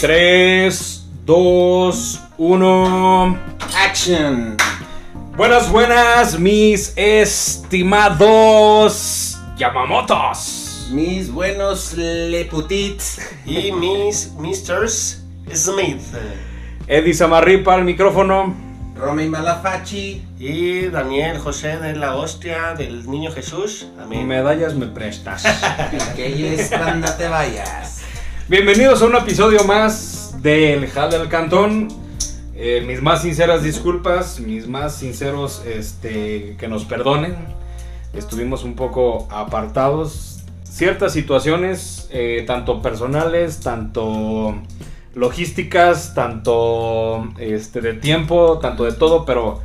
3, 2, 1. Action. Buenas, buenas, mis estimados Yamamotos. Mis buenos leputits. Y mis Misters Smith. Eddie Samarripa al micrófono. Romy Malafachi. Y Daniel José de la hostia del niño Jesús. Amén. Medallas me prestas. Que es cuando te vayas. Bienvenidos a un episodio más del Jal del Cantón. Eh, mis más sinceras disculpas, mis más sinceros este, que nos perdonen. Estuvimos un poco apartados. Ciertas situaciones, eh, tanto personales, tanto logísticas, tanto este, de tiempo, tanto de todo, pero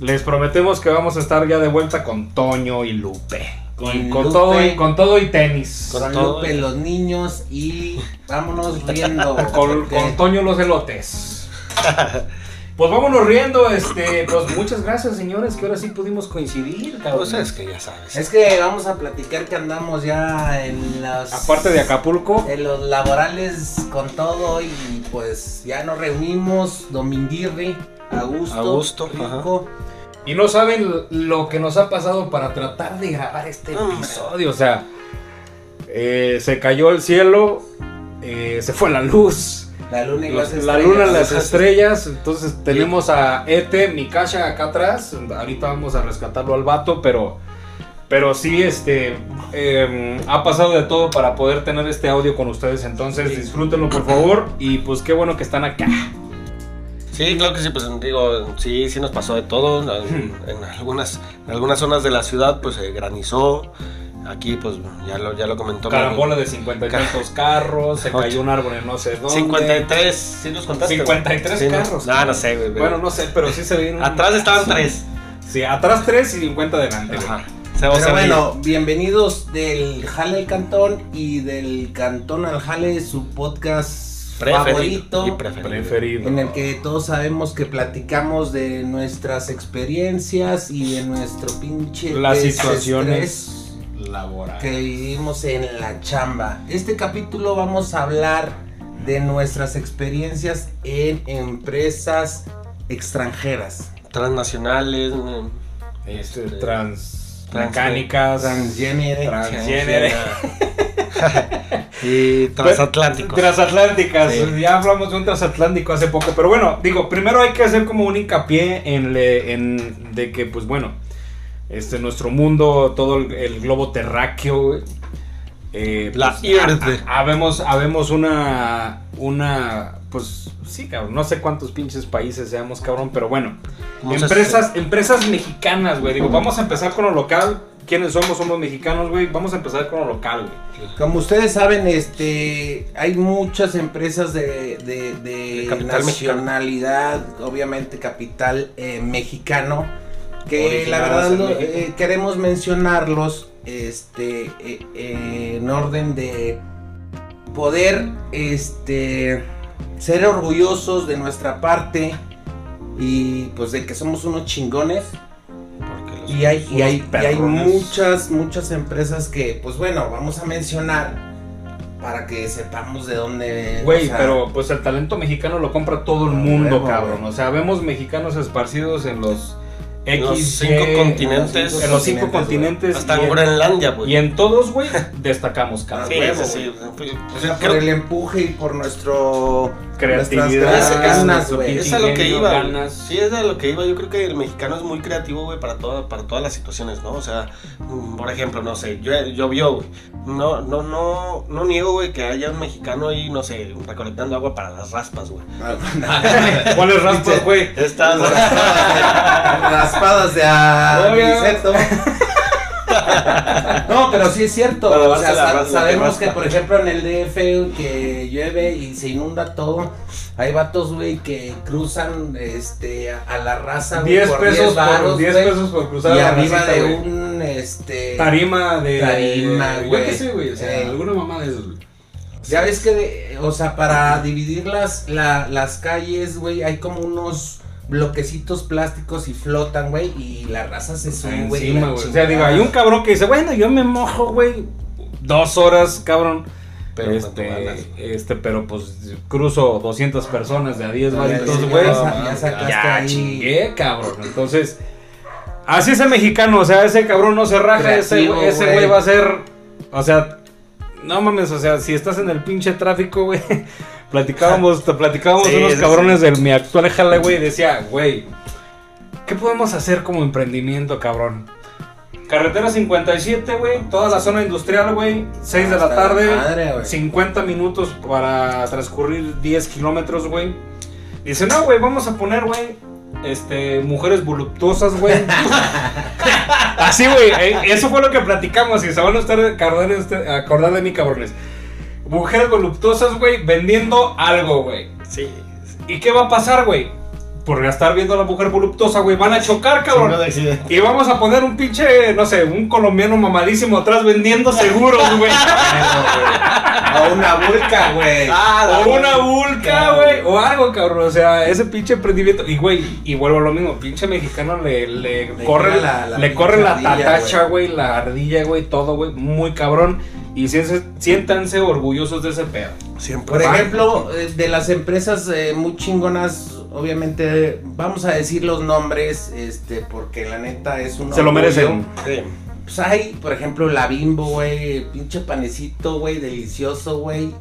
les prometemos que vamos a estar ya de vuelta con Toño y Lupe. Con, Y con Lupe. todo, y, con todo y tenis. Con Con todo. Lupe los niños y vámonos riendo. con, con Toño los elotes. Pues vámonos riendo, este, pues muchas gracias señores, que ahora sí pudimos coincidir, cabrón. Pues es que ya sabes. Es que vamos a platicar que andamos ya en las... Aparte de Acapulco, En los laborales con todo y pues ya nos reunimos, Dominguirri, a gusto. A gusto, rico. y no saben lo que nos ha pasado para tratar de grabar este Hombre. episodio, o sea, eh, se cayó el cielo, eh, se fue la luz. La luna y Los- las la estrellas. luna, las estrellas. Entonces tenemos a Ete, Mikasha acá atrás. Ahorita vamos a rescatarlo al vato, pero. Pero sí, este. eh, ha pasado de todo para poder tener este audio con ustedes. Entonces Sí. disfrútenlo, por favor. Y pues qué bueno que están acá. Sí, claro que sí, pues digo, sí, sí nos pasó de todo. En, en algunas, en algunas zonas de la ciudad, pues se granizó. Aquí, pues ya lo, ya lo comentó. Carambola de 50 y tantos carros. Se cayó un árbol en no sé dónde. 53, ¿sí nos contaste? 53 Sí, no. carros. No, no sé, güey. Bueno, no sé, pero sí se ven. Atrás estaban tres. Sí, atrás 3 y 50 delante. Ajá. Se- Pero bueno, bienvenidos del Jale al Cantón y del Cantón al Jale, su podcast preferido favorito. y preferido. Preferido. En el que todos sabemos que platicamos de nuestras experiencias y de nuestro pinche Las situaciones laborales. que vivimos en la chamba. Este capítulo vamos a hablar de nuestras experiencias en empresas extranjeras. Transnacionales. mm, Este, Este, trans, trans- mecánicas, Transgénero. transgénero, y transatlánticos. transatlánticas. Sí. Ya hablamos de un transatlántico hace poco, pero bueno, digo, primero hay que hacer como un hincapié en, le- en de que, pues bueno, este nuestro mundo, todo el, el globo terráqueo, eh, La pues, Earth. habemos, habemos una, una, pues sí, cabrón, no sé cuántos pinches países seamos, cabrón, pero bueno. ¿Cómo se- Empresas, empresas mexicanas, güey. Digo, vamos a empezar con lo local. ¿Quiénes somos? Somos mexicanos, güey. Vamos a empezar con lo local, güey. Como ustedes saben, este, hay muchas empresas de, de- de De capital nacionalidad, obviamente capital eh, mexicano, que la verdad lo- eh, queremos mencionarlos, este, eh, eh, en orden de poder, este, ser orgullosos de nuestra parte y pues de que somos unos chingones. Y hay, y hay, y hay muchas, muchas empresas que, pues bueno, vamos a mencionar para que sepamos de dónde. Güey, o sea, pero pues el talento mexicano lo compra todo el mundo, cabrón. O sea, vemos mexicanos esparcidos en los En los X, cinco Y, continentes. En los cinco continentes, continentes. Hasta y, en en, Groenlandia, güey. y en todos, güey, destacamos, cabrón. Sí, huevo, sí, sí. o sea, Creo- por el empuje y por nuestro. Creatividad, nuestras ganas, güey. Es a lo que iba. ganas. Sí, es a lo que iba. Yo creo que el mexicano es muy creativo, güey, para, toda, para todas las situaciones, ¿no? O sea, mm, por ejemplo, no sé, yo, llovió, güey. No, no, no, no niego, güey, que haya un mexicano ahí, no sé, recolectando agua para las raspas, güey. ¿Cuáles raspas, güey? Estas Raspadas de Oye. Aniceto. No, pero sí es cierto. O sea, la sabemos que que, por ejemplo, en el DF que llueve y se inunda todo, hay vatos, güey, que cruzan este, a, la raza, güey, 10 por pesos, por, varos, 10 güey, pesos por cruzar Y la arriba racita, de un, este... Tarima de. Tarima, güey. qué sé, güey. O sea, Eh. alguna mamá de esos, güey. Ya ves que, de- o sea, para dividir las, la- las calles, güey, hay como unos bloquecitos plásticos y flotan, güey, y la raza se sube, güey. O sea, digo, hay un cabrón que dice, bueno, yo me mojo, güey. Dos horas, cabrón. Pero este, ganas. este, pero pues cruzo 200 personas de a 10 Ya, varitos, güey. ya, ya ya chingué, cabrón. Entonces, así es el mexicano. O sea, ese cabrón no se raja. Ese Creativo, ese güey va a ser. O sea, no mames. O sea, si estás en el pinche tráfico, güey. Platicábamos, te platicábamos Sí, unos sí, cabrones de mi actual jale, güey. y Decía, güey, ¿qué podemos hacer como emprendimiento, cabrón? Carretera 57, güey. Toda la zona industrial, güey. 6 de la tarde. madre, güey. 50 minutos para transcurrir 10 kilómetros, güey. Dice, no, güey, vamos a poner, güey, este, mujeres voluptuosas, güey. Así, güey, eh, eso fue lo que platicamos y se van a estar acordar de mí, cabrones. Mujeres voluptuosas, güey, vendiendo algo, güey. Sí. ¿Y qué va a pasar, güey? Por estar viendo a la mujer voluptuosa, güey, van a chocar, cabrón. Y vamos a poner un pinche, no sé, un colombiano mamadísimo atrás vendiendo seguros, güey. O una vulca, güey. Ah, O una vulca, güey. O algo, cabrón. O sea, ese pinche emprendimiento. Y, güey, y vuelvo a lo mismo. Pinche mexicano le, le, Le corre la, la- le corre la tatacha, güey. La ardilla, güey. Todo, güey. Muy cabrón. Y siéntanse, siéntanse orgullosos de ese pedo. Siempre. Por ejemplo, eh, de las empresas eh, muy chingonas, obviamente, vamos a decir los nombres, este, porque la neta es un Se lo merecen. Sí. Pues hay, por ejemplo, la bimbo, güey, pinche panecito, güey, delicioso, güey.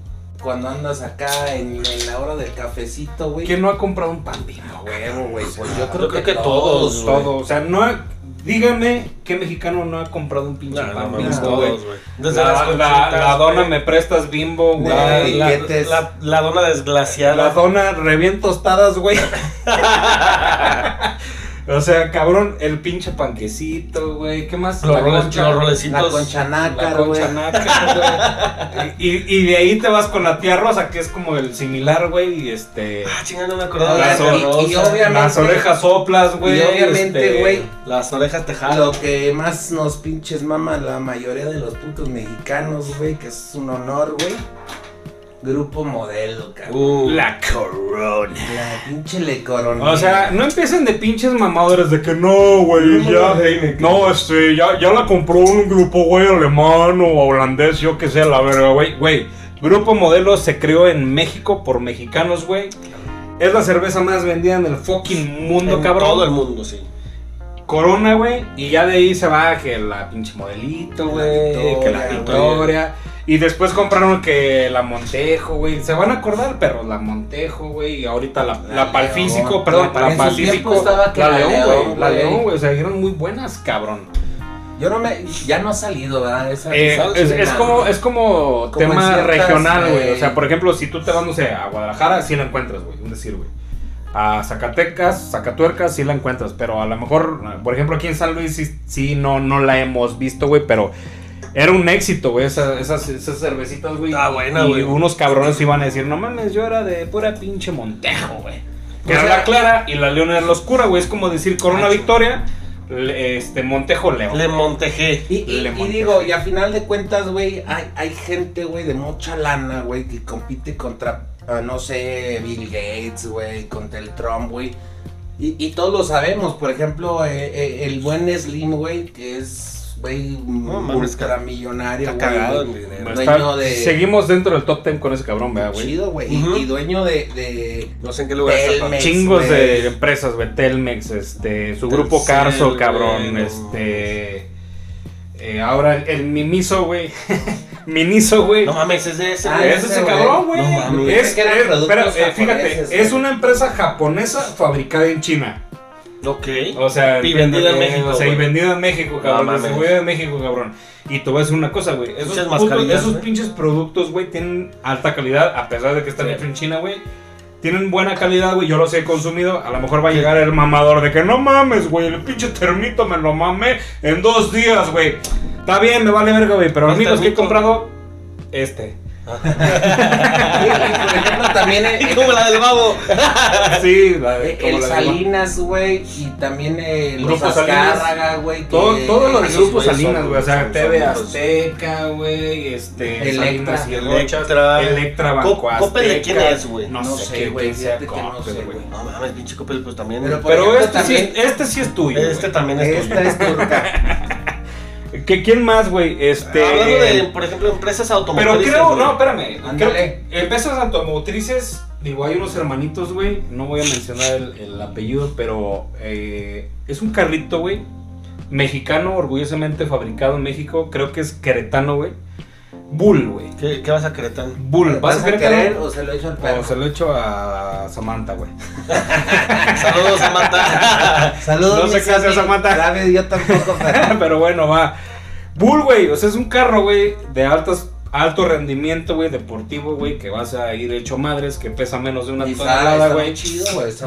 Cuando andas acá en, en la hora del cafecito, güey. ¿Quién no ha comprado un pan bimbo, güey? huevo, güey? Pues yo creo, Yo creo que todos, todos. O sea, no ha- Díganme qué mexicano no ha comprado un pinche No, no pan mames, bimbo, güey. La, las la- la dona me prestas bimbo, güey. La, Güey, la, billetes. la- la dona desglaciada. La dona revién tostadas, güey. o sea, cabrón, el pinche panquecito, güey. ¿Qué más? Los, La roles- concha- los La rolecitos. concha La nácar, güey. concha nácar, güey. Y, y de ahí te vas con la tía rosa, que es como el similar, güey. Y este. Ah, chinga, no me acordaba. Las y- y Las orejas soplas, güey. Y obviamente, este, güey, Las orejas tejadas. Lo que más nos pinches mama la mayoría de los putos mexicanos, güey, que es un honor, güey. Grupo modelo, cabrón. Uh, La corona. La pinche le coronel. O sea, no empiecen de pinches mamadores de que no, güey, No, ya. no, este, ya, ya la compró un grupo, güey, alemán o holandés, yo que sé, la verga, güey. Güey, Grupo Modelo se creó en México por mexicanos, güey. Es la cerveza más vendida en el fucking mundo, en cabrón. Todo el mundo, sí. Corona, güey. Y ya de ahí se va que la pinche modelito, güey. Que la Victoria. Y después compraron que la Montejo, güey. Se van a acordar, perros. La Montejo, güey. Y ahorita la, la, La León. perdón, La- la, Pacífico. la la León, güey. La. León, güey. O sea, eran muy buenas, cabrón. Yo no me. Ya no ha salido, ¿verdad? Esa, Eh, es, es como, es como, Como tema ciertas, regional, güey. eh, O sea, por ejemplo, si tú te vas, no sé, a Guadalajara, sí la encuentras, güey. Un decir, güey. A Zacatecas, Zacatuercas, sí la encuentras. Pero a lo mejor, por ejemplo, aquí en San Luis, sí, sí no, no la hemos visto, güey. Pero era un éxito, güey. Esas, esas, esas cervecitas, güey. Ah, buena, y güey. unos cabrones iban a decir, no mames, yo era de pura pinche Montejo, güey. Que O era sea- la clara y la León era la oscura, güey. Es como decir Corona Victoria, le- este, Montejo León. Le Montejé. Y, y- Le y monté. digo, y a final de cuentas, güey, hay, hay gente, güey, de mucha lana, güey, que compite contra, ah, no sé, Bill Gates, güey, contra el Trump, güey. Y, y todos lo sabemos, por ejemplo, eh, eh, el buen Slim, güey, que es, güey, mames, ultramillonario, Está güey. cagado güey. dinero. Está- dueño de- Seguimos dentro del top 10 con ese cabrón, vea, güey. Chido, güey. y- Ujú. y, dueño de, de No sé en qué lugar está. Telmex. papá. Chingos güey. de empresas, güey. Telmex, este, su grupo Telcel, Carso, güey, cabrón, no este. eh, ahora el Mimiso, güey. Miniso, güey. No mames, es de ese. Ah, güey. es ese cabrón, güey. No mames. es, es- espera, eh, fíjate, es güey. una empresa japonesa fabricada en China. Ok. O sea, Y vendida en eh, México, O sea, y güey. vendida en México, cabrón. No mames. distribuida en México, cabrón. Y te voy a decir una cosa, güey. Esos, putos- güey. pinches productos, güey, tienen alta calidad, a pesar de que están Sí. hechos en China, güey. Tienen buena calidad, güey. Yo los he consumido. A lo mejor va a llegar el mamador de que no mames, güey. El pinche termito me lo mamé en dos días, güey. Está bien, me vale verga, güey. Pero ¿Cuál amigos que he comprado, este. Y, por ejemplo, también el, Como la del babo. Sí, la de- el- como el la de- Salinas, güey, y también el los Grupo Salinas. Azcárraga, güey. Todo, todo lo de Grupo Salinas, güey. O sea, TV Azteca, güey. Este. Electra. Y Electra. Electra, Co- Banco Coppel, ¿de quién es, güey? No, No sé, güey, quién sea fíjate que no sé, güey. No mames, pinche Coppel, pues también. Pero, Pero ejemplo, este, sí, también- es- este sí es tuyo. este también es tuyo. Esta es turca. ¿Qué, ¿Quién más, güey? Este. Hablando de, por ejemplo, empresas Pero automotrices. creo, güey. no, espérame. Creo que empresas automotrices, digo, hay unos hermanitos, güey. No voy a mencionar el, el apellido, pero eh, es un carrito, güey. Mexicano, orgullosamente fabricado en México. Creo que es queretano, güey. Bull, güey. ¿Qué, qué vas a querer tan? Bull. ¿Vas, a querer querer o se lo echo al O perro? se lo echo a Samantha, güey. Saludos, Samantha. Saludos, No sé qué hace. Samantha. Sabe, yo tampoco, pero... Pero bueno, va. Bull, güey. O sea, es un carro, güey, de altos, alto rendimiento, güey, deportivo, güey, que vas a ir hecho madres, que pesa menos de una Y tonelada, güey.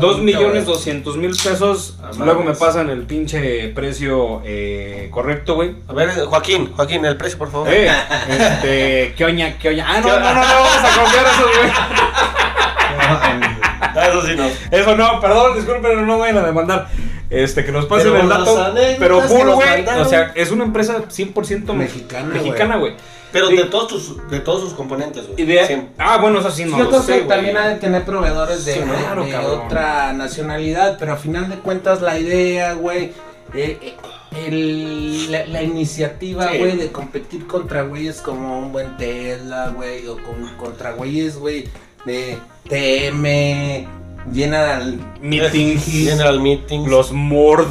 Dos millones doscientos mil pesos. Luego me pasan el pinche precio eh, correcto, güey. A ver, Joaquín, Joaquín, el precio, por favor. Eh, este, ¿qué oña, qué oña? Ah, no, no, no, no, vamos a confiar eso, güey. Eso sí no. Eso no, perdón, disculpen, no vayan a demandar. Este, que nos pasen Pero el dato. Pero Bull, güey, o sea, es una empresa 100% Mexicana, mexicana, güey. Pero de todos sus, de todos sus componentes, güey. Ah, bueno, eso sí, no Yo creo que también ha de tener proveedores de, Sí, de- claro, de cabrón. otra nacionalidad, pero a final de cuentas la idea, güey, eh, eh, el- la, la iniciativa, Sí. güey, de competir contra güeyes como un buen Tesla, güey, o con- contra güeyes, güey, de TM, General. Meeting, General Meetings. los Mord.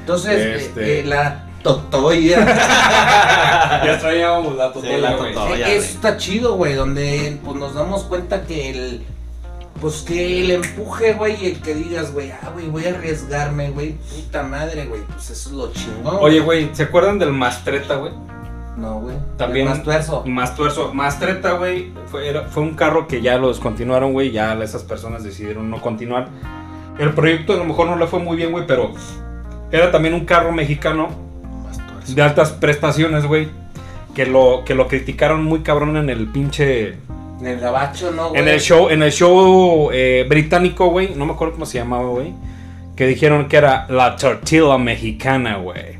Entonces, Este. eh, la Totoya. ya traíamos la Sí, la güey. Totoya. Eh, ya, Eso está chido, güey, donde pues nos damos cuenta que el pues que el empuje, güey, y el que digas, güey, ah, güey, voy a arriesgarme, güey, puta madre, güey, pues eso es lo chingón. Oye, güey, ¿se acuerdan del Mastreta, güey? No, güey. también- Más tuerzo. Más tuerzo, Mastreta, güey, fue, era- fue un carro que ya lo descontinuaron, güey, ya esas personas decidieron no continuar. El proyecto a lo mejor no le fue muy bien, güey, pero era también un carro mexicano Más tuerzo. de altas prestaciones, güey, que lo, que lo criticaron muy cabrón en el pinche... En el gabacho, ¿no, güey? En el show, en el show eh, británico, güey, no me acuerdo cómo se llamaba, güey, que dijeron que era la tortilla mexicana, güey.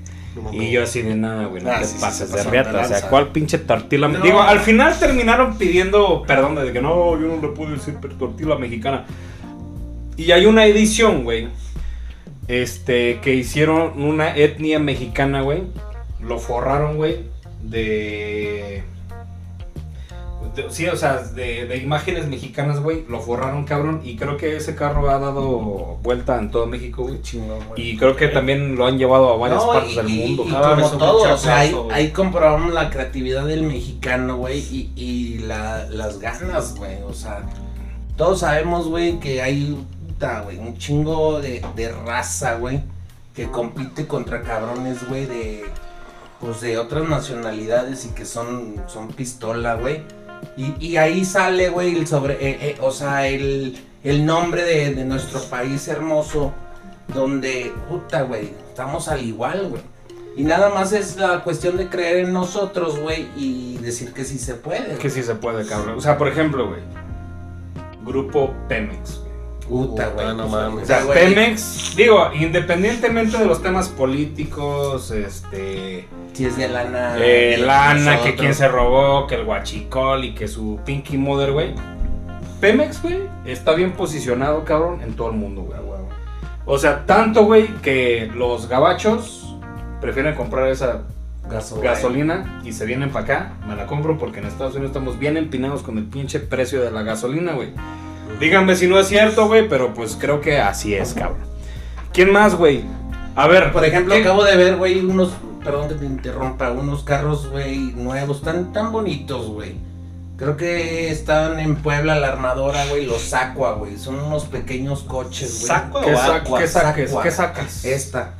Y yo así de nada, güey, no Ah, te sí, sí, pases se de de O sea. ¿cuál pinche tortilla? No. Digo, al final terminaron pidiendo perdón de que no, yo no le puedo decir tortilla mexicana. Y hay una edición, güey, este, que hicieron una etnia mexicana, güey. Lo forraron, güey, de... de- Sí, o sea, de, de imágenes mexicanas, güey, lo forraron, cabrón, y creo que ese carro ha dado vuelta en todo México, güey. Chingón, güey. Y creo que también lo han llevado a varias No, partes y- del y- mundo. Y, Ah, como todo, o sea, ahí, comprobamos la creatividad del mexicano, güey, y, y la- las ganas, güey. O sea, todos sabemos, güey, que hay puta, güey, un chingo de, de raza, güey, que compite contra cabrones, güey, de pues de otras nacionalidades y que son, son pistola, güey. Y, y ahí sale, güey, el sobre, eh, eh, o sea, el, el nombre de, de nuestro país hermoso, donde, puta, güey, estamos al igual, güey. Y nada más es la cuestión de creer en nosotros, güey, y decir que sí se puede. Que sí se puede, cabrón. O sea, por ejemplo, güey. Grupo Pemex. güey. Puta, güey. No pues, mames. o sea, Pemex, digo, independientemente de los temas políticos, este, Si es de lana. eh, lana, que quién se robó, que el guachicol y que su Pinky Mother, güey. Pemex, güey, está bien posicionado, cabrón, en todo el mundo, güey. Ah. O sea, tanto, güey, que los gabachos prefieren comprar esa Gaso- gasolina y se vienen para acá, me la compro porque en Estados Unidos estamos bien empinados con el pinche precio de la gasolina, güey. Díganme si no es cierto, güey, pero pues creo que así es, cabrón. ¿Quién más, güey? A ver, Por ejemplo, ¿qué- acabo de ver, güey, unos, perdón que te interrumpa, unos carros, güey, nuevos, tan, tan bonitos, güey. Creo que estaban en Puebla, la armadora, güey, los Aqua, güey. Son unos pequeños coches, güey. ¿Saco ¿Qué, o sa- agua? qué saques? Sacua. ¿Qué sacas? Esta.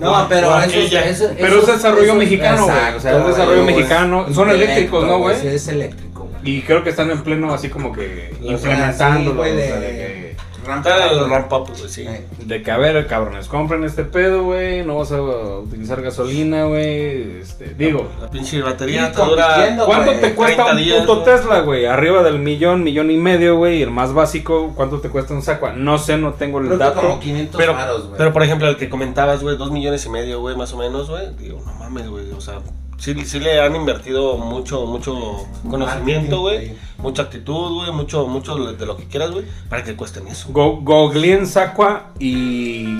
No, No, pero eso, eso- Pero eso- es desarrollo eso- mexicano, güey. O sea, es exacto, desarrollo mexicano. Son eléctricos, ¿no, güey? Sí, es eléctrico. Y creo que están en pleno así como que O sea, implementando, sí, güey, o de- sea, de que- ramp Está en el up, ramp up, güey, sí. Eh, De que, a ver, cabrones, compren este pedo, güey. No vas a utilizar gasolina, güey. Este, digo, La pinche batería te dura. ¿cuánto te cuesta 30 un días, puto güey. Tesla, güey? Arriba del millón, millón y medio, güey. Y el más básico, ¿cuánto te cuesta un saco? No sé, no tengo el Creo dato. como 500 Pero, pero por ejemplo, el que comentabas, güey, dos millones y medio, güey, más o menos, güey. Digo, no mames, güey. O sea, sí, sí le han invertido mucho, mucho conocimiento, güey. Mucha actitud, güey. Mucho, mucho de lo que quieras, güey. Para que cuesten eso. Go- Googleen Sacua y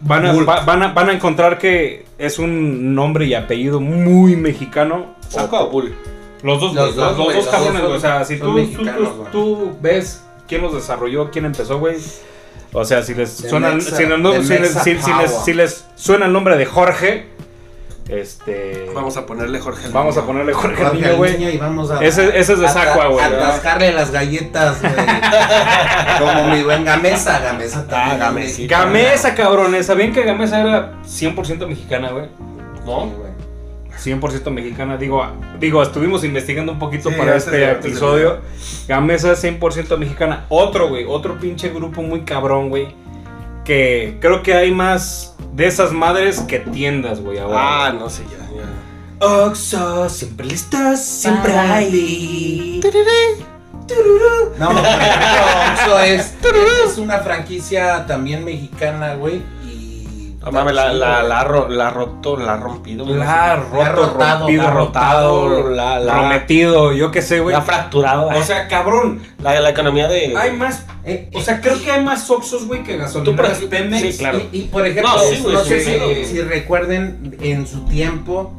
van a, va- van, a, van a encontrar que es un nombre y apellido muy mexicano. ¿Saco o bull? Los dos, Los dos, los cabrones, dos güey. O sea, si tú, tú, mexicanos, tú- güey. tú ves quién los desarrolló, quién empezó, güey. O sea, si les suena, si, les, si les suena el nombre de Jorge, este, Vamos a ponerle Jorge. al vamos a ponerle Jorge Jorge niño, al güey. niño y vamos a. Ese- ese es de Sacua, güey, atascarle las galletas, güey. Como mi buen Gamesa, Gamesa también. Ah, Gamesita. Gamesa, cabrones. ¿Sabían que Gamesa era 100% mexicana, güey? ¿No? Sí, güey. 100% mexicana. Digo, digo, estuvimos investigando un poquito Sí, para este episodio. Gamesa 100% mexicana. Otro, güey, otro pinche grupo muy cabrón, güey. Que creo que hay más de esas madres que tiendas, güey, ahora. Ah, no sé, ya, ya. Oxo, siempre listas, siempre hay. No, Oxxo es, es una franquicia también mexicana, güey. No mames, la, la, la, la ha roto, la ha rompido. La ha roto, rotado, rompido, la ha rotado, la- prometido, yo qué sé, güey. La ha fracturado. O sea, cabrón, la, la economía de. hay más Eh, O sea, creo que hay más Oxxos, güey, que Tú, gasolineras Pemex. sí, claro. y, por ejemplo, No, sé si recuerden en su tiempo.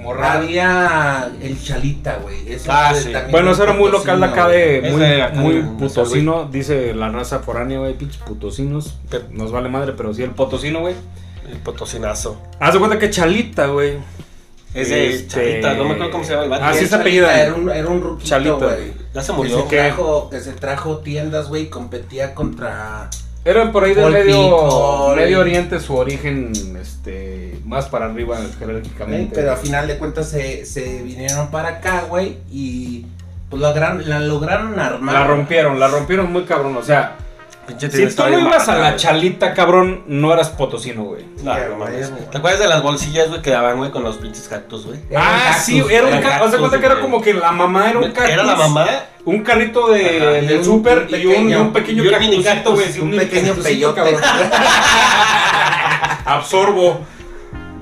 Su morrada. Había el Chalita, güey. Ese Ah, sí. Bueno, eso era muy local de acá de. Ese Muy, acá muy de- putosino, dice la raza foránea, güey. Pinches putosinos. Pe- Nos vale madre, pero sí el potosino, güey. El potosinazo. Haz de cuenta que Chalita, güey. Es de Este- Chavita, no me acuerdo cómo se llama el vato. Ah, sí, está Chalita apellida. Era un, era un ruquito, Chalita. güey. Ya se Que murió. se, ¿Qué? trajo, que se trajo tiendas, güey, y competía contra... Era por ahí del medio, medio oriente su origen, este, más para arriba jerárquicamente. Pero a final de cuentas se, se vinieron para acá, güey, y pues lograron, la lograron armar. La rompieron, la rompieron muy cabrón. O sea, si tú no ibas a la chalita, cabrón, no eras potosino, güey. Güey. ¿Te acuerdas de las bolsillas, güey, que daban, güey, con los pinches cactus, güey? Ah, cactus, sí, era un cactus. Haz de cuenta que era como que la mamá era un cactus. Era la mamá. Un carrito de, del súper y, un, y pequeño- cactus, güey. un pequeño peyote. cabrón. Absorbo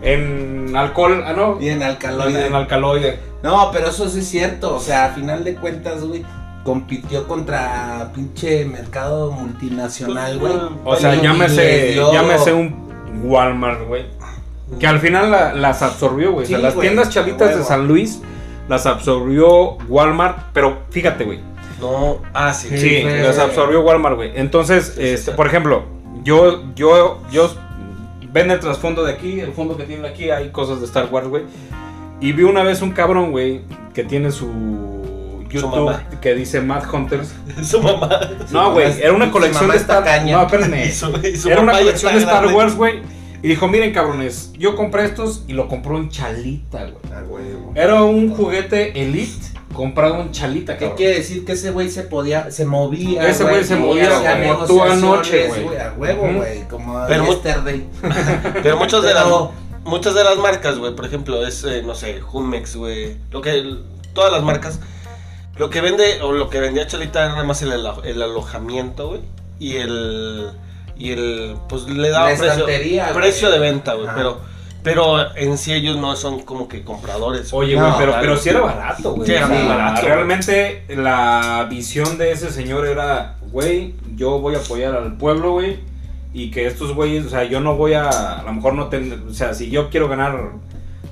en alcohol, ah, no. Y en alcaloide. en alcaloide. No, pero eso sí es cierto. O sea, a final de cuentas, güey, compitió contra pinche mercado multinacional, güey. O sea, llámese, dio- llámese un Walmart, güey. Que al final la- las absorbió, güey. o sea, las tiendas a chalitas de. San Luis las absorbió Walmart. Pero fíjate, güey. No, ah, sí. Sí, Sí, las absorbió Walmart, güey. Entonces, Sí, este, sí. por ejemplo, yo, yo, yo ven el trasfondo de aquí, el fondo que tienen aquí, hay cosas de Star Wars, güey. Y vi una vez un cabrón, güey, que tiene su YouTube mamá. que dice Mad Hunters. Su mamá. No, güey, era una colección de Star caña. No, espérenme. Era una colección de Star. Wars, güey. Y dijo, miren, cabrones, yo compré estos y lo compró en Chalita, güey. Ah, huevo. Era un juguete Elite comprado en Chalita, ¿Qué cabrón. quiere decir que ese güey se podía, se movía? Ese güey se movía como tú anoche, güey. A huevo, güey, como Pero mu- yesterday. Pero muchas de las Pero- muchas de las marcas, güey, por ejemplo, es eh, no sé, Jumex, güey, lo que todas las marcas lo que vende o lo que vendía Chalita era nada más el, alo- el alojamiento, güey, y el y el pues le daba La precio precio de venta, güey, pero pero en sí ellos no son como que compradores. Oye, No, güey, pero, claro. pero sí era barato, güey. Sí, era muy barato, Realmente la visión de ese señor era, güey, yo voy a apoyar al pueblo, güey. Y que estos güeyes, o sea, yo no voy a, a lo mejor no tener, o sea, si yo quiero ganar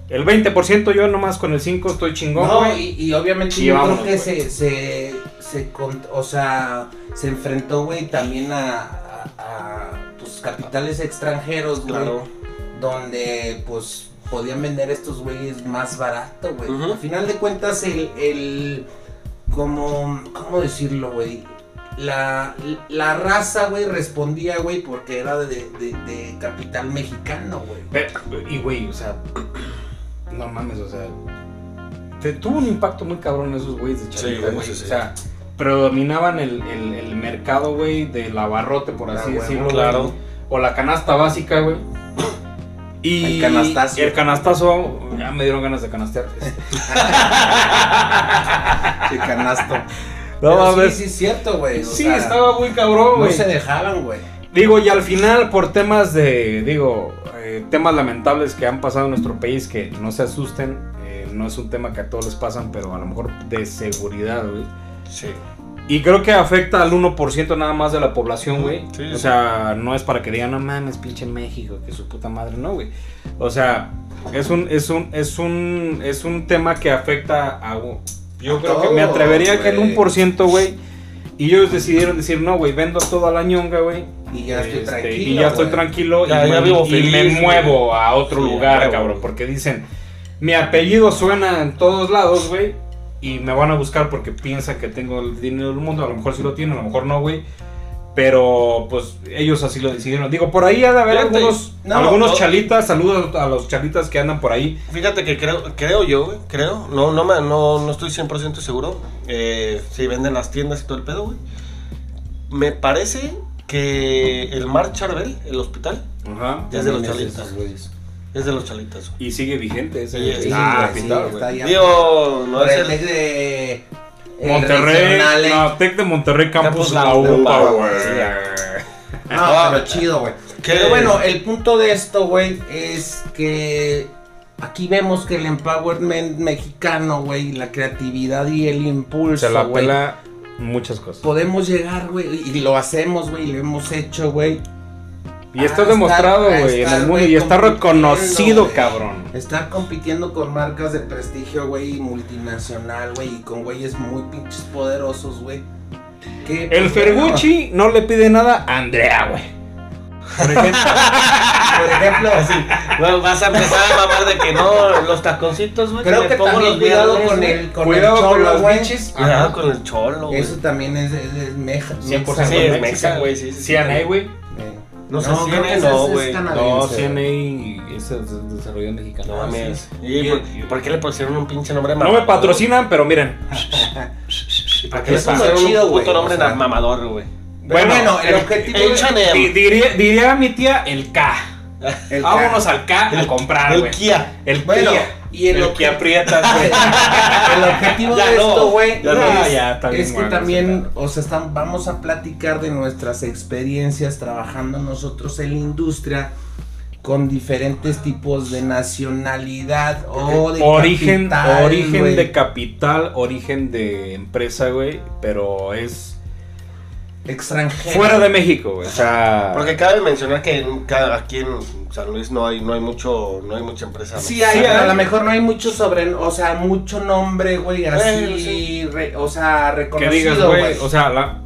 el 20%, yo nomás con el 5 estoy chingón, No, güey. y, y obviamente Y yo vámonos, creo que se, se, se, o sea, se enfrentó, güey, también a, capitales extranjeros, güey, Claro. donde, pues, podían vender estos güeyes más barato, güey. Al final de cuentas, el, el, como, ¿cómo decirlo, güey? La, la raza, güey, respondía, güey, porque era de, de, de capital mexicano, güey. Y, güey, o sea, no mames, o sea, te tuvo un impacto muy cabrón esos güeyes de Chalita, Sí, güey. sí, sí. O sea, predominaban el, el, el mercado, güey, del abarrote, por así Ah, decirlo. claro. güey, O la canasta básica, güey. Y El canastazo. el canastazo, ya me dieron ganas de canastear. Sí, canasto. No mames. sí, sí, es cierto, güey. Sí, sea, estaba muy cabrón, No güey. se dejaban, güey. Digo, y al final, por temas de, digo, eh, temas lamentables que han pasado en nuestro país, que no se asusten, eh, no es un tema que a todos les pasan, pero a lo mejor de seguridad, güey. Sí. Y creo que afecta al 1% nada más de la población, güey. Sí, o sí. sea, no es para que digan, no mames, pinche México, que su puta madre, no, güey. O sea, es un, es un, es un, es un tema que afecta a... Yo A creo que me atrevería que en un güey. por ciento, güey. Y ellos decidieron decir, no, güey, vendo todo a la ñonga, güey. Y ya estoy Este, tranquilo. y ya estoy tranquilo Ya- y, ya me, vivo y feliz, me güey. muevo a otro Sí, lugar, cabrón. Porque dicen, mi apellido suena en todos lados, güey. Y me van a buscar porque piensan que tengo el dinero del mundo. A lo mejor sí lo tienen, a lo mejor no, güey. Pero pues ellos así lo decidieron. Digo, por ahí ha de haber Fíjate, algunos, no, algunos no. chalitas. Saludos a los chalitas que andan por ahí. Fíjate que creo, creo yo, güey, creo, no, no, me, no, no estoy 100% seguro, eh, si venden las tiendas y todo el pedo, güey. Me parece que el Mar Charbel, el hospital, Ajá. Ya es de los chalitas. esos. Es de los chalitas. Y sigue vigente ese. Sí, Sí, ah, sí, está. Digo, no es el el... De. el Monterrey, eh. no, Tec de Monterrey Campus Campus La UPA, UPA, güey. sí, No, Ah, pero chido, güey. Pero bueno, el punto de esto, güey, es que aquí vemos que el empowerment mexicano, güey, la creatividad y el impulso, Se la pela muchas cosas. podemos llegar, güey, y lo hacemos, güey, y lo hemos hecho, güey. Y está a demostrado, güey, en el mundo güey, y está reconocido, güey. cabrón. Estar compitiendo con marcas de prestigio, güey, multinacional, güey, y con güeyes muy pinches poderosos, güey. Que, El Fergucci no le pide nada a Andrea, güey. Por ejemplo, Por ejemplo, Bueno, vas a empezar a mamar de que no, los taconcitos, güey. creo que también los cuidado con güey. el, con cuidado el con cholo, las güey. bichis. Cuidado con el cholo, güey. Eso también es, es, es meja, 100% Sí, es mexa, güey, sí, sí, sí. Güey. Eh, No sé, creo CNA no, güey. canadiense, No. CNA es el desarrollo mexicano. No mames. Sí. ¿Y por, y por qué le pusieron un pinche nombre No mamador? me patrocinan, pero miren. ¿Y ¿Para qué le pusieron chido, un puto nombre o sea. mamador, güey? Bueno, el objetivo diría mi tía el K. el Vámonos ca- al K a comprar, El güey. Kia. El Bueno, Kia. y el el obje- Kia Prietas, güey. El objetivo Ya de no, esto, güey, ya no. es, Ya, está bien es que bueno, también, ese o sea, están, vamos a platicar de nuestras experiencias trabajando nosotros en la industria con diferentes tipos de nacionalidad o de origen, capital, origen güey. de capital, origen de empresa, güey. Pero es extranjero. fuera de México, güey. O sea, Porque cabe mencionar que en aquí en San Luis no hay, no hay mucho, no hay mucha empresa. Sí hay, a lo mejor no hay mucho sobre, o sea, mucho nombre, güey, así, Bueno, sí. re- o sea, que reconocido, digas, güey. O sea, la.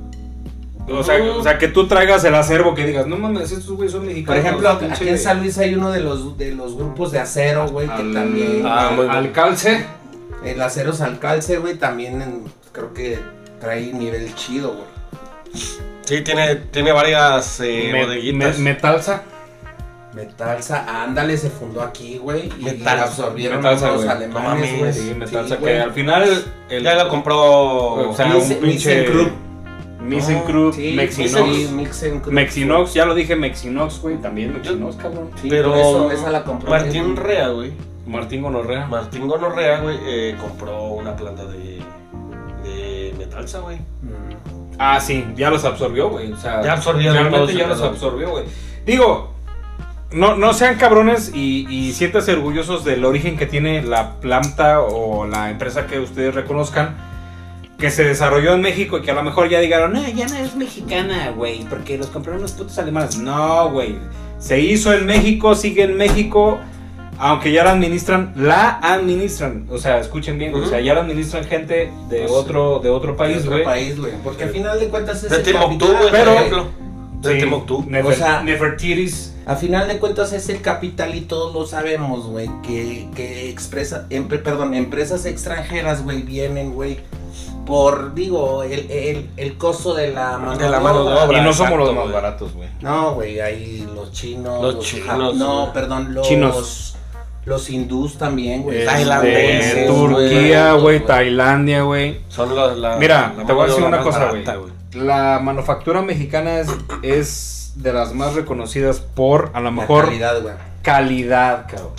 O sea, Ujú. o sea, que tú traigas el acervo que digas, no mames, estos güeyes son mexicanos. Por ejemplo, aquí en San Luis hay uno de los de los grupos de acero, güey, que también Ah, al- muy bien. al calce. el güey, también en- creo que trae nivel chido, güey. Sí, tiene, tiene varias eh, Me- bodeguitas. me- metalsa. Metalsa, ándale, se fundó aquí, güey, y Metal- absorbieron Metalsa, los alemanes, güey. Sí, metalsa. que al final el. ya lo compró. O sea, Mix- un pinche. Mixencrup. Mixencrup, Sí, Mexinox. sí, Mixencrup. Mexinox, ya lo dije, Mexinox, güey. También Mexinox, cabrón. Sí, pero eso, esa la compró Martín. Rea, güey. Martín Gonorrea. Martín Gonorrea, güey, eh, compró una planta de, de metalsa, güey. Mm. Ah, sí, ya los absorbió, güey. O sea, Ya absorbieron realmente ya los absorbió, güey. Digo, no, no sean cabrones y, y siéntanse orgullosos del origen que tiene la planta o la empresa que ustedes reconozcan que se desarrolló en México y que a lo mejor ya dijeron, no, ya no es mexicana, güey, porque los compraron los putos alemanes. No, güey. Se hizo en México, sigue en México. Aunque ya la administran, la administran. O sea, escuchen bien, güey, o sea, ya la administran gente de Pues, otro, de otro De país, otro güey. país, güey, porque al final de cuentas es De el Timbuktu, capital, güey, pero- por ejemplo. De Sí, Timbuktu. Nefer- O sea- Nefertiris. A final de cuentas es el capital y todos lo sabemos, güey, que, que expresa, empre- perdón, empresas extranjeras, güey, vienen, güey, por, digo, el, el, el costo de la mano De la mano de obra. y no exacto, somos los más baratos, güey. No, güey, hay los chinos, Los ja- chinos, no, perdón, los... Chinos. Los hindús también, güey. Este, Tailandeses, Turquía, güey. Tailandia, güey. Son los, la, Mira, la te voy a decir una cosa, güey. La manufactura mexicana es, es de las más reconocidas por, a lo La mejor, calidad, güey. calidad, cabrón.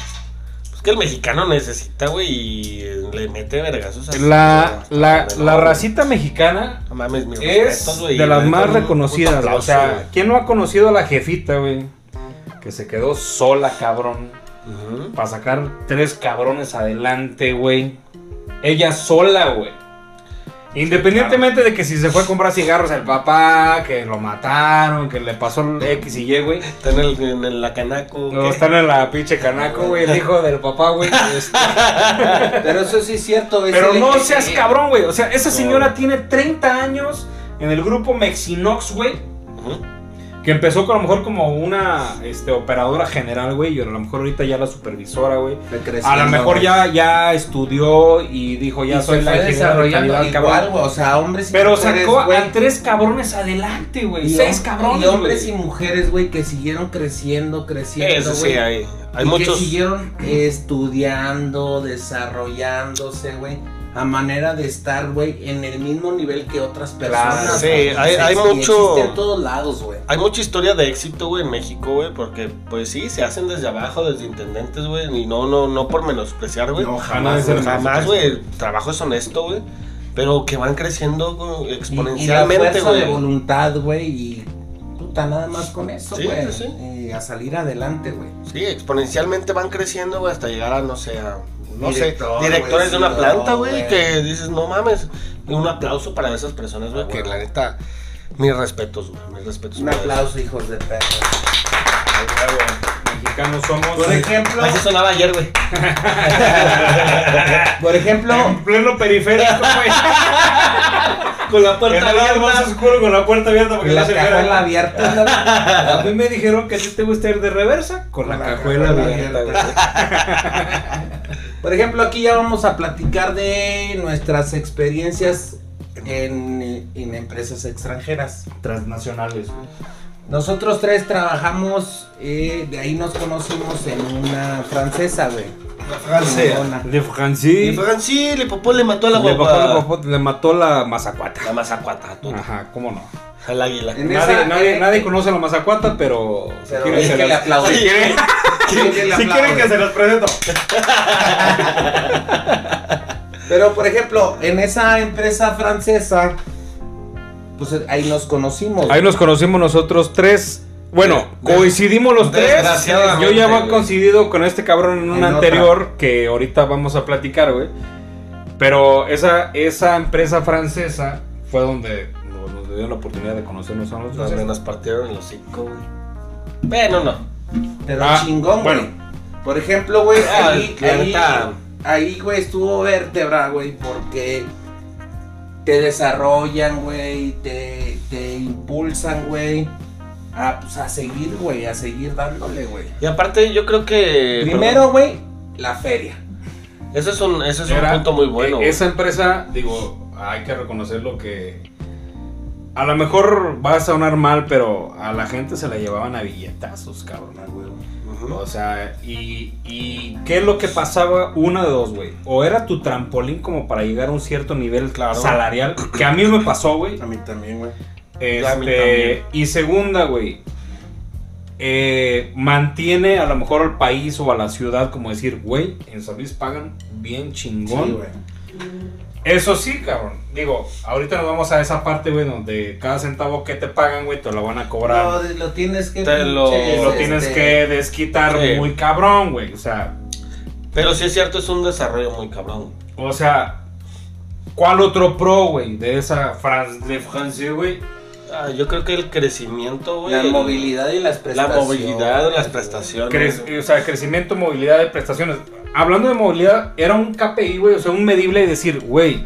Es que el mexicano necesita, güey, y eh, le mete vergazos así, La, la, la racita mexicana No mames, mis es respetos, de las más reconocidas. o sea. ¿quién no ha conocido a la jefita, güey? Que se quedó sola, cabrón. Para sacar tres cabrones adelante, güey. Ella sola, güey. Independientemente de que si se fue a comprar cigarros al papá, que lo mataron, que le pasó el X y Y, güey. Está en, el, en el- la canaco. No, están en la pinche canaco, güey, el hijo del papá, güey. este. Pero eso sí es cierto, güey. Pero no seas cabrón, güey. O sea, esa No. señora tiene 30 años en el grupo Mexinox, güey. Ujú. Que empezó con a lo mejor como una este, operadora general, güey. Y a lo mejor ahorita ya la supervisora, güey. A lo mejor ya, ya estudió y dijo, ya Y soy se la de desarrollando calidad, igual, cabrón. güey. O sea, hombres y Pero mujeres, sacó a tres cabrones adelante, güey. Seis cabrones, Y hombres y mujeres, güey, que siguieron creciendo, creciendo, Eso sí, güey. hay, hay y muchos. que siguieron estudiando, desarrollándose, güey. A manera de estar, güey, en el mismo nivel que otras personas. Claro, sí, hay- hay mucho- Existe en todos lados, güey. Hay mucha historia de éxito, güey, en México, güey, porque, pues sí, se hacen desde abajo, desde intendentes, güey, y no, no, no por menospreciar, güey. No, jamás, Jamás, güey. jamás, güey, el trabajo es honesto, güey, pero que van creciendo güey, Y- Y, la exponencialmente, fuerza de güey. voluntad, güey, y puta, nada más con eso, güey. sí, sí. eh, a salir adelante, güey. Sí, exponencialmente van creciendo, güey, hasta llegar a, no sé, a, Director, sé, directores de una planta, no, güey, que dices, no mames, y un aplauso para esas personas, güey, Ah, que la neta, mis respetos, güey, mis respetos. Un aplauso, hijos de perra. Mexicanos somos. Por ejemplo, eso. Así sonaba ayer, güey. por ejemplo, En pleno periférico, güey. Con la En el lado más oscuro con la puerta abierta porque la no se cajuela abierta, ¿no? A mí me dijeron que a ti te gusta ir de reversa con la, Con la cajuela cajuela abierta, abierta. Por ejemplo, aquí ya vamos a platicar de nuestras experiencias en, en empresas extranjeras. Transnacionales. Nosotros tres trabajamos, eh, de ahí nos conocimos en una francesa, güey. Francesa. Chingona. De Francis. Francis, le popó le mató a la Le, guagua. mató, le mató la mazacuata. La mazacuata, tú. Ajá, ¿cómo no? Al águila. En Nadie, esa- nadie, eh, nadie conoce la mazacuata, pero. si quieren que le las- aplauden. si quieren- que le si aplauden. quieren que se las presento. Pero por ejemplo, en esa empresa francesa, pues ahí nos conocimos. Ahí nos conocimos nosotros tres. Bueno, coincidimos los tres. desgraciadamente, Yo ya había coincidido con este cabrón en un En otra. anterior que ahorita vamos a platicar, güey. Pero esa, esa empresa francesa fue donde nos dio la oportunidad de conocernos a nosotros. Donde nos partieron el hocico, güey. Bueno, no. Pero Ah, chingón, güey. bueno. Por ejemplo, güey, Ah, ahí, ahí, ahí, güey, estuvo vértebra, güey, porque te desarrollan, güey, te, te impulsan, güey, a, pues, a seguir, güey, a seguir dándole, güey. Y aparte, yo creo que. Primero, güey, la feria. Ese es un, ese es un punto muy bueno. eh, güey. Esa empresa, digo, hay que reconocerlo que a lo mejor va a sonar mal, pero a la gente se la llevaban a billetazos, cabrón. Ujú. O sea, y, y ¿qué es lo que pasaba? Una de dos, güey. O era tu trampolín como para llegar a un cierto nivel Claro. salarial, que a mí me pasó, güey. A mí también, güey. Este, y segunda, güey, eh, mantiene a lo mejor al país o a la ciudad como decir, güey, en San Luis pagan bien chingón. Sí, güey. Eso sí, cabrón. Digo, ahorita nos vamos a esa parte, güey, donde cada centavo que te pagan, güey, te lo van a cobrar. No, lo tienes que... Te lo- y lo este, tienes que desquitar Sí. muy cabrón, güey. O sea, Pero sí es cierto, es un desarrollo muy cabrón. o sea, ¿cuál otro pro, güey, de esa Fran de Francia, güey? Ah, yo creo que el crecimiento, güey. La movilidad y las La prestaciones. movilidad, las prestaciones. Cre- o sea, crecimiento, movilidad de prestaciones. Hablando de movilidad, era un KPI, güey, o sea, un medible y decir, güey,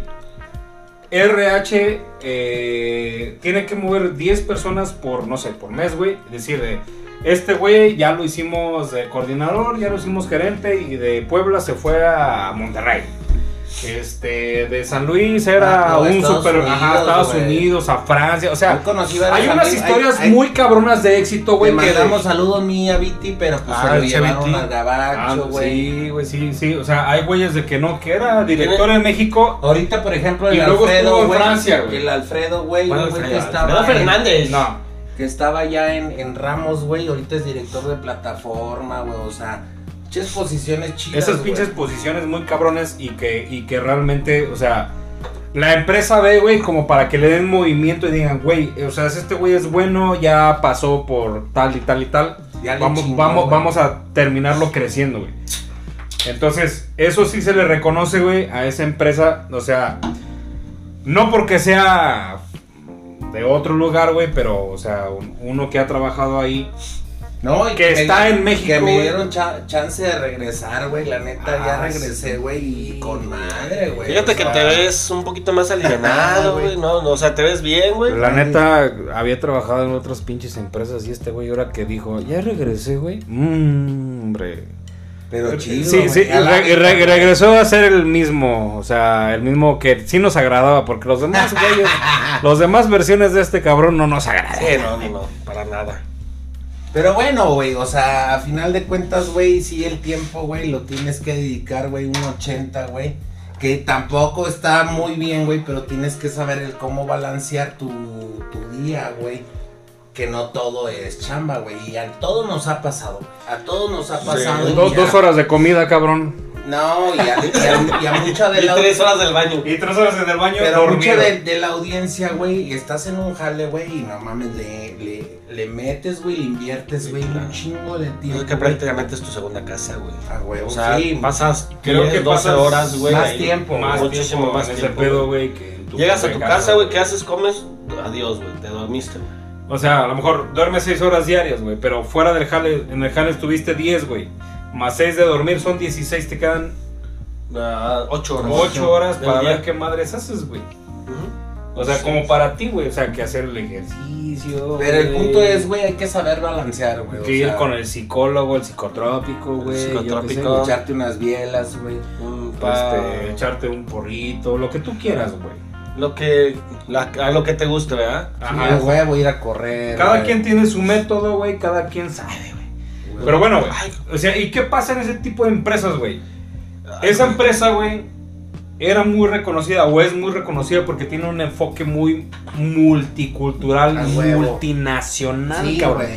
RH eh, tiene que mover 10 personas por, no sé, por mes, güey. Decir, de, este güey ya lo hicimos coordinador, ya lo hicimos gerente y de Puebla se fue a Monterrey. Este, de San Luis era Ah, no, un Estados super, ajá, Estados. Unidos, a Francia, o sea, Yo conocí varios hay unas amigos- historias hay- hay- muy cabronas de éxito, güey, que mandamos saludos mi a Viti, pero pues Ah, se lo llevaron al Ah, gabacho, güey. sí, güey, sí, sí, o sea, hay güeyes de que no, que era director en México, Ahorita, por ejemplo, el Y luego estuvo Alfredo, en. Francia, güey. El Alfredo, güey, ¿Cuál un güey que Alfredo? estaba, Alfredo en- Fernández. no, que estaba ya en, en Ramos, güey. Ahorita es director de plataforma, güey. O sea, pinches posiciones chidas. esas güey. pinches posiciones muy cabrones y que, y que realmente, o sea, la empresa ve, güey, como para que le den movimiento y digan, güey, o sea, si este güey es bueno, ya pasó por tal y tal y tal, Ya vamos, chingó, vamos, güey. vamos a terminarlo creciendo, güey. Entonces, eso sí se le reconoce, güey, a esa empresa, o sea, no porque sea de otro lugar, güey, pero, o sea, un- uno que ha trabajado ahí, No, y que está en México, Que me güey. dieron cha- chance de regresar, güey. La neta, ya Ah, regresé, sí. güey. Y con madre, güey. Fíjate o que sea, te ves un poquito más alivianado, güey. güey, ¿no? O sea, te ves bien, güey. La neta, había trabajado en otras pinches empresas y este güey ahora que dijo, ya regresé, güey. Mmm, hombre. Pero chido. sí, güey. sí, re- re- regresó a ser el mismo, o sea, el mismo que sí nos agradaba, porque los demás güeyes, los demás versiones de este cabrón no nos agradan. Sí, no, no, no, para nada. Pero bueno, güey, o sea, a final de cuentas, güey, sí el tiempo, güey, lo tienes que dedicar, güey, un 80, güey. Que tampoco está muy bien, güey, pero tienes que saber el cómo balancear tu, tu día, güey. Que no todo es chamba, güey. Y a todos nos ha pasado. A todos nos ha pasado. Dos, dos horas de comida, cabrón. No, y a, y a- y a mucha de Y la tres horas del baño. Y tres horas en el baño Pero mucha de, de la audiencia, güey, estás en un jale, güey, y no mames, le, le, le metes, güey, le inviertes, Sí, güey, claro. un chingo de Es tiempo. que güey. prácticamente es tu segunda casa, güey. A huevo, O sea, sí. pasas Creo que que 12 pasas horas, güey. más ahí. tiempo, más muchísimo tiempo más en ese tiempo, pedo, güey. güey, que en tu Llegas a tu casa, güey, ¿qué haces? Comes, adiós, güey, te dormiste, güey. O sea, a lo mejor duermes 6 horas diarias, güey, pero fuera del jale, en el jale estuviste 10, güey. Más 6 de dormir son 16, te quedan Ah, ocho horas. 8 horas para ver qué madres haces, güey. O sea, como para ti, güey, o sea, que hacer el ejercicio. Pero el güey. punto es, güey, hay que saber balancear, güey. que ir con el psicólogo, el psicotrópico, güey. psicotrópico. güey. echarte unas bielas, güey. Echarte un porrito, lo que tú quieras, güey. Lo que, a lo que te guste, ¿verdad? Ajá. Sí, a huevo, ir a correr. Cada güey. quien tiene su método, güey, cada quien sabe, güey. Pero bueno, güey. Ay. O sea, ¿y qué pasa en ese tipo de empresas, güey? Esa empresa, güey, era muy reconocida o es muy reconocida porque tiene un enfoque muy multicultural, multinacional, Sí, cabrón.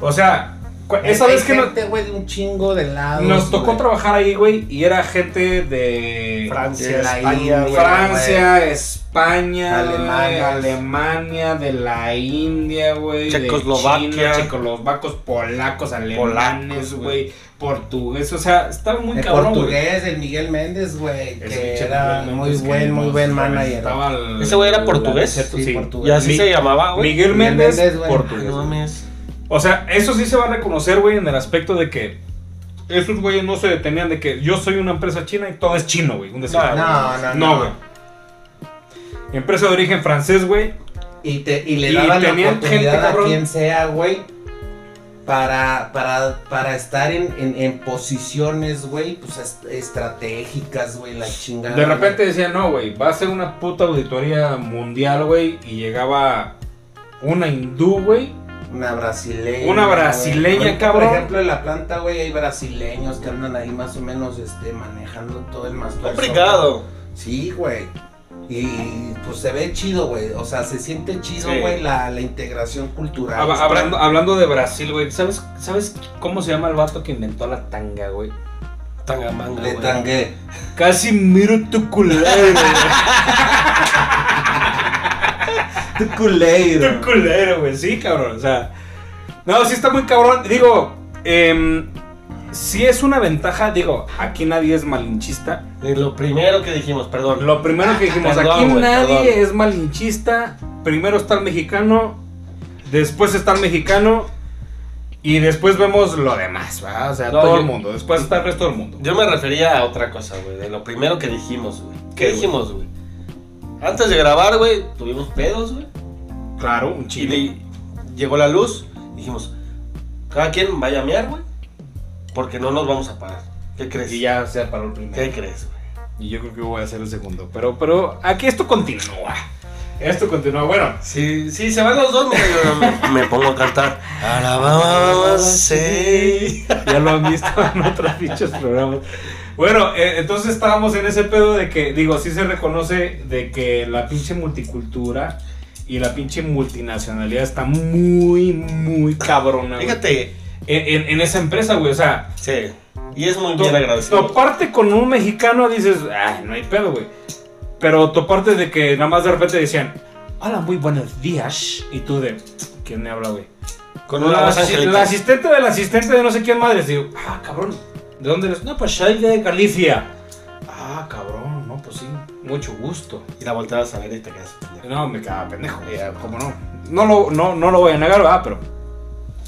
O sea, esa Hay vez que nos, gente, güey, de un chingo de lados. nos tocó trabajar ahí, güey, y era gente de Francia, de la España, India. Francia, España, Alemania. De la India, güey, de Checoslovaquia. China, checoslovacos, polacos, alemanes, güey, portugués, o sea, estaba muy El cabrón, portugués, el Miguel Méndez, güey, que era muy buen, muy buen manager. ¿Ese güey era portugués? Niceto, Sí, sí. portugués. Y así Mi- se llamaba, güey. Miguel Miguel Méndez, portugués. O sea, eso sí se va a reconocer, güey, en el aspecto de que esos güeyes no se detenían de que yo soy una empresa china y todo es chino, güey. Un No, No, no, No, güey. Empresa de origen francés, güey. Y, te, y le Y daban la oportunidad gente, a cabrón. quien sea, güey, para, para, para estar en, en, en posiciones, güey, pues est- estratégicas, güey, la chingada. De repente decían, no, güey, va a ser una puta auditoría mundial, güey. Y llegaba una hindú, güey. Una brasileña. Una güey. brasileña, cabrón. Por ejemplo, en la planta, güey, hay brasileños que andan ahí más o menos este, manejando todo el más Complicado. Sí, güey. Y pues se ve chido, güey. O sea, se siente chido, Sí. güey, la, la integración cultural. Hab- Hablando, hablando de Brasil, güey. ¿Sabes, ¿Sabes cómo se llama el vato que inventó la tanga, güey? Tangamanga, Le güey. tangué. Casi miro tu culero, Tu culeiro. Tu culero, güey. Sí, cabrón. O sea. No, sí está muy cabrón. Digo, eh, sí es una ventaja. Digo, aquí nadie es malinchista. Lo primero que dijimos, perdón. Lo primero que dijimos, Perdón, aquí nadie perdón. es malinchista. Primero está el mexicano. Después está el mexicano. Y después vemos lo demás, ¿verdad? O sea, No, todo yo- el mundo. Después está el resto del mundo. Yo me refería a otra cosa, güey. De lo primero que dijimos, güey. ¿Qué ¿Qué, dijimos, güey? Antes de grabar, güey, tuvimos pedos, güey. Claro, un Y chile. de- llegó la luz. Dijimos, cada quien vaya a mear, güey. Porque no nos vamos a parar. ¿Qué crees? Y ya se paró el primero. ¿Qué crees, güey? Y yo creo que voy a ser el segundo. Pero, pero aquí esto continúa. Esto continúa. Bueno, Sí, sí, se van los dos, me, me pongo a cantar. Alabama, sí. ya lo han visto en otros pinches programas. Bueno, eh, entonces estábamos en ese pedo de que, digo, sí se reconoce de que la pinche multicultura y la pinche multinacionalidad está muy, muy cabrona. güey. Fíjate, En, en- en esa empresa, güey. O sea, sí. Y es muy bien agradecido. toparte con un mexicano dices, ay, no hay pedo, güey. Pero toparte de que nada más de repente decían, hola, muy buenos días. Y tú de, ¿quién me habla, güey? Con una la, voz la asistente del asistente de no sé quién madre. Digo, ah, cabrón. ¿De dónde eres? No, pues soy de Galicia. Ah, cabrón, no, pues sí. Mucho gusto. Y la volteabas a ver y te quedas. No, me quedaba pendejo. ya, ¿Cómo no? No lo, no, no lo voy a negar, ah, pero.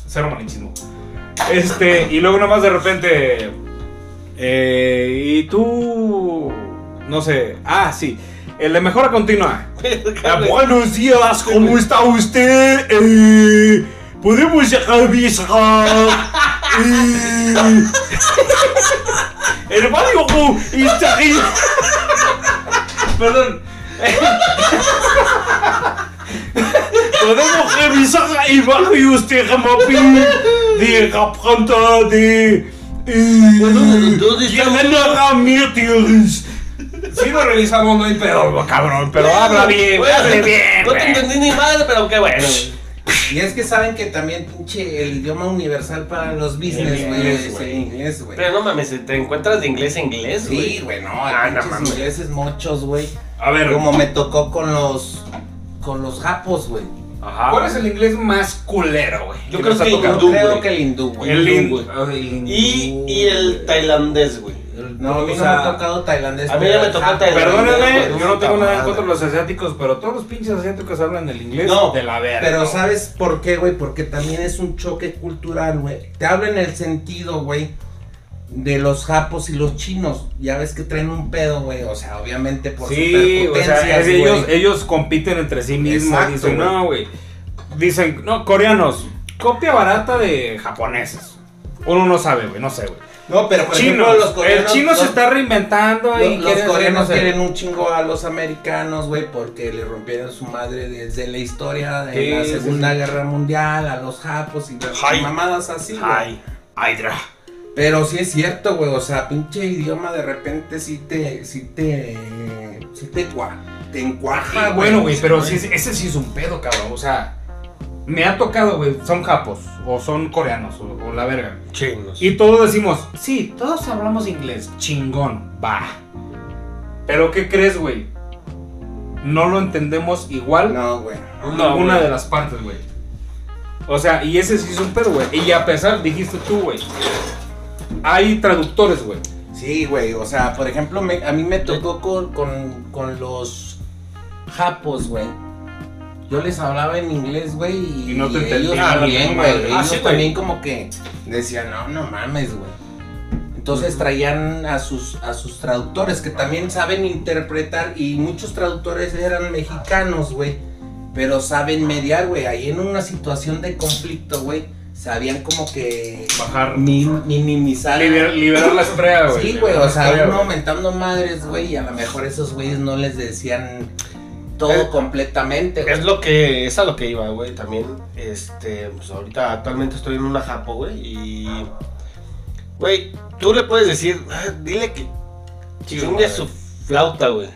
Cero malinchismo. Este, y luego nada más de repente. eh, y tú. No sé. Ah, sí. El de mejora continua. Buenos días, ¿cómo está usted? Eh, ¿Podemos revisar? Eh, el barrio está ahí. Perdón. Podemos revisar el barrio usted, Ramapi, de Rapranta, de. Eh? Yelena Ramírez. Sí lo revisamos, no hay pedo, cabrón, pero habla bien, hable bien, No te entendí ni madre, pero qué bueno. Y es que saben que también, pinche, el idioma universal para los business, El güey, es el inglés, güey. Pero no mames, te encuentras de inglés a inglés, güey. Sí, güey, no, Ah, hay no pinches mames. ingleses mochos, güey. A ver, Como me tocó con los, con los japos, güey. Ajá. ¿cuál es el inglés más culero, güey? Yo creo que? Yo hindú, creo que el hindú, güey. El hindú, güey. el hindú, Y, y el tailandés, güey. No, a mí no me ha tocado tailandés. a mí ya me tocó tailandés. Perdónenme, yo no tengo nada en contra de los asiáticos, pero todos los pinches asiáticos hablan el inglés No, de la verga. Pero. ¿sabes por qué, güey? Porque también es un choque cultural, güey. Te hablo en el sentido, güey, de los japos y los chinos. Ya ves que traen un pedo, güey. O sea, obviamente por Sí, o sea, ellos, ellos compiten entre sí mismos. Exacto, dicen, no, güey. Dicen, no, coreanos, copia barata de japoneses. Uno no sabe, güey, no sé, güey. No, pero por Chinos, ejemplo, los coreanos. el chino se está reinventando Los, y los quieren coreanos no sé. quieren un chingo a los americanos, güey, porque le rompieron su madre desde la historia de Sí, la Segunda sí. Guerra Mundial, a los japos y las mamadas así, güey. Ay. Hydra. Pero sí es cierto, güey, o sea, pinche idioma de repente sí te, sí te, sí te, te encuaja, Ah, bueno, güey, pero sí, ese sí es un pedo, cabrón. O sea, me ha tocado, güey, son japos, o son coreanos, o, o la verga. Chinos. Y todos decimos, sí, todos hablamos inglés, chingón, va. Pero ¿qué crees, güey? No lo entendemos igual No, güey. No, ninguna güey. de las partes, güey. O sea, y ese sí es un pedo, güey. Y a pesar, dijiste tú, güey, hay traductores, güey. Sí, güey, o sea, por ejemplo, me- a mí me tocó con, con, con los japos, güey. Yo les hablaba en inglés, güey, y, Y no te y ellos entendían, también, güey. Ellos Ah, sí, también como que decían, no, no mames, güey. Entonces traían a sus, a sus traductores que también saben interpretar y muchos traductores eran mexicanos, güey. Pero saben mediar, güey. Ahí en una situación de conflicto, güey, sabían como que Bajar. mi- minimizar. Liber- liberar la esprea, güey. Sí, güey, liberar o sea, uno aumentando madres, güey, y a lo mejor esos güeyes no les decían todo Es- completamente, güey. Es lo que, es a lo que iba, güey, también, este, pues ahorita actualmente estoy en una japo, güey, y, güey, tú le puedes decir, "Ah, dile que chingue su flauta, güey,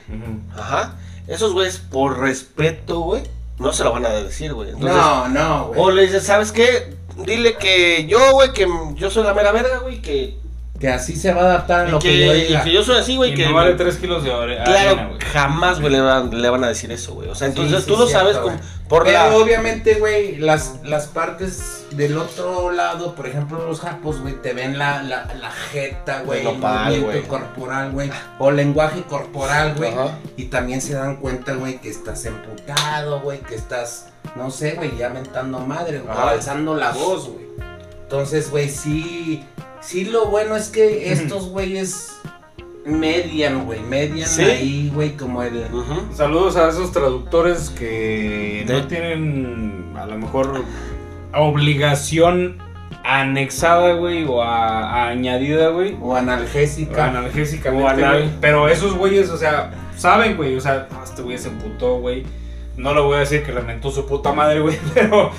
ajá, esos güeyes, por respeto, güey, no se lo van a decir, güey, entonces, No, no, o güey. le dices, ¿sabes qué? Dile que yo, güey, que yo soy la mera verga, güey, que, Que así se va a adaptar a y lo que, que, yo y diga. que yo soy así, güey, Y que... no vale 3 kilos de ore- Claro, arena, güey. jamás, güey, le van, le van a decir eso, güey. O sea, entonces sí, tú lo cierto, sabes güey. como por Pero la... obviamente, güey, las, las partes del otro lado, por ejemplo, los japos, güey, te ven la, la, la jeta, güey, El movimiento güey. corporal, güey, o lenguaje corporal, güey, y también se dan cuenta, güey, que estás emputado, güey, que estás, no sé, güey, ya mentando madre, Ajá. alzando la voz, güey. Entonces, güey, sí, sí lo bueno es que estos güeyes median, güey, median Sí. ahí, güey, como el... Ujú. Saludos a esos traductores que De- no tienen a lo mejor obligación anexada, güey, o a- a añadida, güey. O analgésica. Analgésicamente, O anal. güey. Pero esos güeyes, o sea, saben, güey. O sea, "Ah, este güey se emputó, güey. No le voy a decir que lamentó su puta madre, güey. Pero,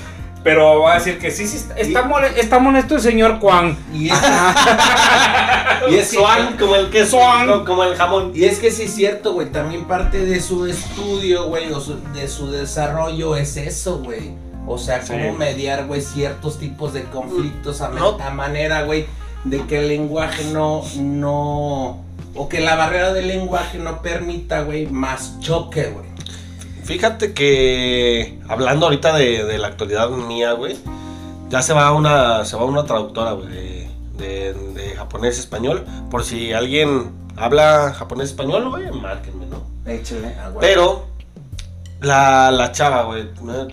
pero va a decir que sí, sí, está, está, mole- está molesto el señor Juan. Y es, y es que- Swan, como el queso, Swan. como el jamón. Y es que sí es cierto, güey. También parte de su estudio, güey, o su- de su desarrollo es eso, güey. O sea, Sí. cómo mediar, güey, ciertos tipos de conflictos a, No. a manera, güey, de que el lenguaje no, no, o que la barrera del lenguaje no permita, güey, más choque, güey. Fíjate que hablando ahorita de, de la actualidad mía, güey, ya se va una, se va una traductora, güey, de, de, de japonés español. Por si alguien habla japonés español, güey, márquenme, ¿no? Échale, a huevo. Pero la, la chava, güey,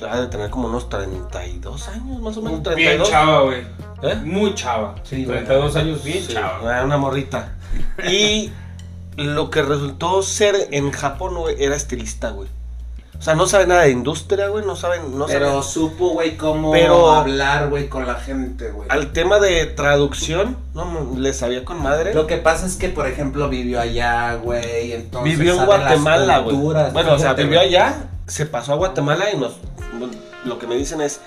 ha de tener como unos 32 años, más o menos, Bien 32. chava, güey. ¿Eh? Muy chava. Sí, güey. 32 años, bien Sí, chava. una morrita. Y lo que resultó ser en Japón, güey, era estilista, güey. O sea, no sabe nada de industria, güey, no saben, no Pero supo, güey, cómo Pero- hablar, güey, con la gente, güey. Al tema de traducción, no, le sabía con madre. Lo que pasa es que, por ejemplo, vivió allá, güey, entonces vivió en Guatemala, güey. Bueno, o sea, vivió allá, se pasó a Guatemala y nos. Lo que me dicen es.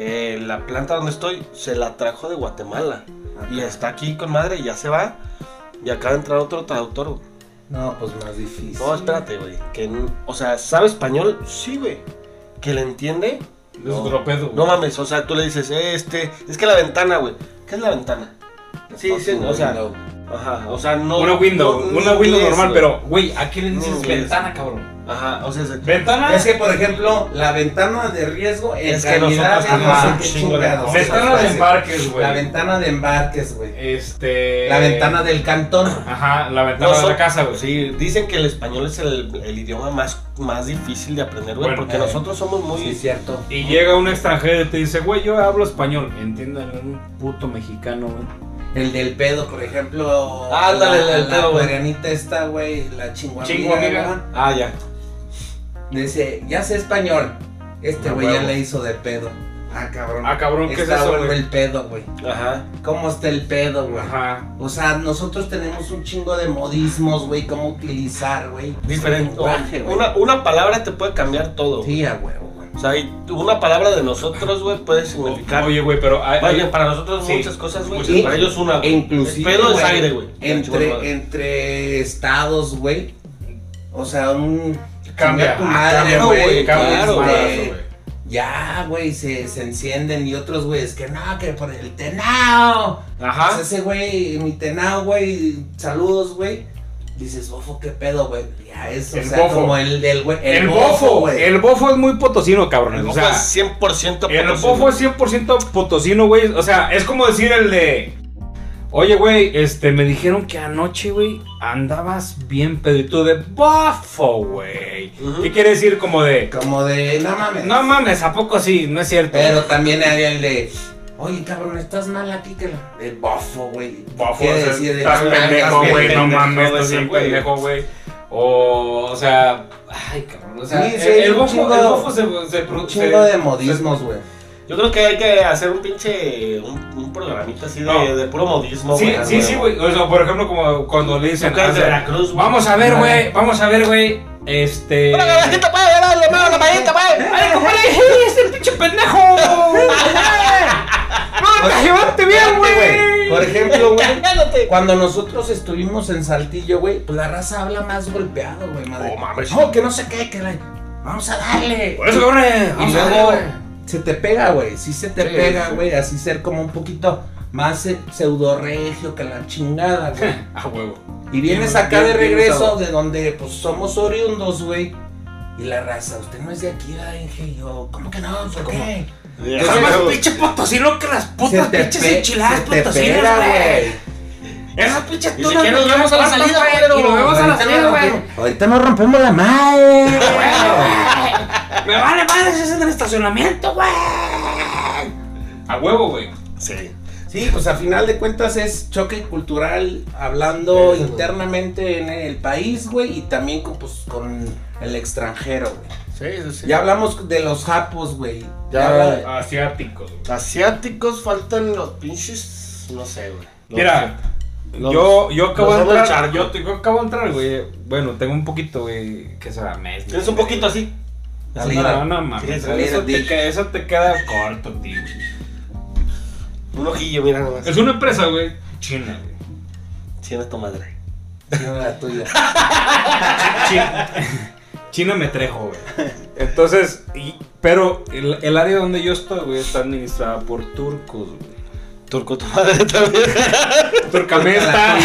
eh, la planta donde estoy se la trajo de Guatemala. Y está aquí con madre y ya se va. Y acaba de entrar otro traductor, güey. No, pues más difícil. No, espérate, güey. Que, o sea, ¿sabe español? Sí, güey. ¿Que le entiende? Es otro pedo. güey. No mames, o sea, tú le dices, eh, este, es que la ventana, güey. ¿Qué es la ventana? Sí, sí, o sea, Window. ajá, o sea, no. Una window, no- una no window normal, pero, güey, ¿a qué le dices No ventana, cabrón? Ajá, o sea, es- ¿Ventana? Es que, por ejemplo, la ventana de riesgo en Es que es no sé chingados. Ventana de embarques, güey. La ventana de embarques, güey. Este. La ventana del cantón. Ajá, la ventana de la casa, güey. Sí, dicen que el español es el, el idioma más, más difícil de aprender, güey, Bueno, porque eh, nosotros somos muy... Sí, cierto. Y llega un extranjero y te dice, güey, yo hablo español. Entiendan, un puto mexicano, güey. El del pedo, por ejemplo. Ándale, la, el del la pedo, güey. coreanita esta, güey, la chingua. Ah, ya. Dice, ya sé español. Este güey ya le hizo de pedo. Ah, cabrón. Ah, cabrón, ¿qué es Está eso, bueno güey? el pedo, güey. Ajá. ¿Cómo está el pedo, güey? Ajá. O sea, nosotros tenemos un chingo de modismos, güey, cómo utilizar, güey. Diferente. lenguaje, güey. una, una palabra te puede cambiar todo. Sí, a huevo, güey. O sea, una palabra de nosotros, güey, puede significar... Oye, güey, pero. hay- Vaya, hay- para nosotros Sí. muchas cosas, güey. Para ellos una. E güey. inclusive, El pedo es güey, aire, güey. Entre, entre estados, güey. O sea, un... Cambia. tu Ah, madre, güey. claro, güey. Ya, güey, se, se encienden y otros güeyes que no, que por el tenao. Ajá. Pues ese güey, mi tenao, güey, saludos, güey. Dices, bofo, qué pedo, güey. Ya es, o El sea, bofo. como el del güey. El, bofo, güey. El bofo es muy potosino, cabrón. El o bofo sea, es 100% el potosino. bofo es 100% potosino, güey. O sea, es como decir el de. Oye, güey, este, me dijeron que anoche, güey, andabas bien pedito de bofo, güey. ¿Qué quiere decir como de. Como de, no mames. No mames, ¿a poco sí? No es cierto. Pero también hay el de, oye, cabrón, estás mal aquí que la... El bofo, güey. Bofo, Quiere o sea, decir de estás pendejo, güey, no mames, estás bien pendejo, güey. O, o sea, ay, cabrón, o sea, Sí, el, sí, el un bofo, el bofo se, se, Un se- chingo se- de modismos, güey. Yo creo que hay que hacer un pinche. Un, un programita así de, No. de puro modismo, Sí, güey. sí, sí, güey. O sea, por ejemplo, como cuando le dicen. De Veracruz, güey. Vamos a ver, güey. Vamos a ver, güey. Este. ¡Hola, garajita, pues! ¡Dale, mano, la payita, pues! ¡Ay, compadre! ¡Es el pinche pendejo! ¡No, te llevaste bien, güey! Por ejemplo, güey, cuando nosotros estuvimos en Saltillo, güey, pues la raza habla más golpeado, güey, madre. Oh, mames. No, que no sé qué, que la... Vamos a darle. Por eso, cabrón. Y luego güey. Se te pega, güey. Sí se te Sí, pega, sí. güey. Así ser como un poquito más eh, pseudo regio que la chingada, güey. A huevo. Y vienes Bien, acá de bien, regreso de donde pues somos oriundos, güey. Y la raza, usted no es de aquí, ¿verdad, Inge? Yo, ¿cómo que no? ¿Por qué? Es más pinche potosino que las putas pinches enchiladas potosinas, güey. Esas pinches si quieres, me vamos a la salida, güey, lo vemos a la salida, nos güey. Ahorita nos rompemos la madre. Me vale madre si es en el estacionamiento, güey. A huevo, güey. Sí. Sí, pues a final de cuentas es choque cultural hablando Eso, güey. internamente en el país, güey, y también con, pues, con el extranjero, güey. Sí, sí, sí. Ya hablamos de los japos, güey. Ya, Ya Asiáticos, güey. Asiáticos faltan los pinches. No sé, güey. Los- Mira, los- yo, yo acabo de entrar. Yo, acabo de entrar, güey. Bueno, tengo un poquito, güey. Que será mes. Tienes un poquito así. Dale, No, no mames. Sí, eso, te, queda- eso te queda corto, tío. Un ojillo, mira nomás. Es una empresa, güey. China, güey. China es tu madre. Tiene la tuya. China, China me trejo, güey. Entonces, y- pero el, el área donde yo estoy, güey, está administrada por turcos, güey. Turco tu madre también. Turcamesta.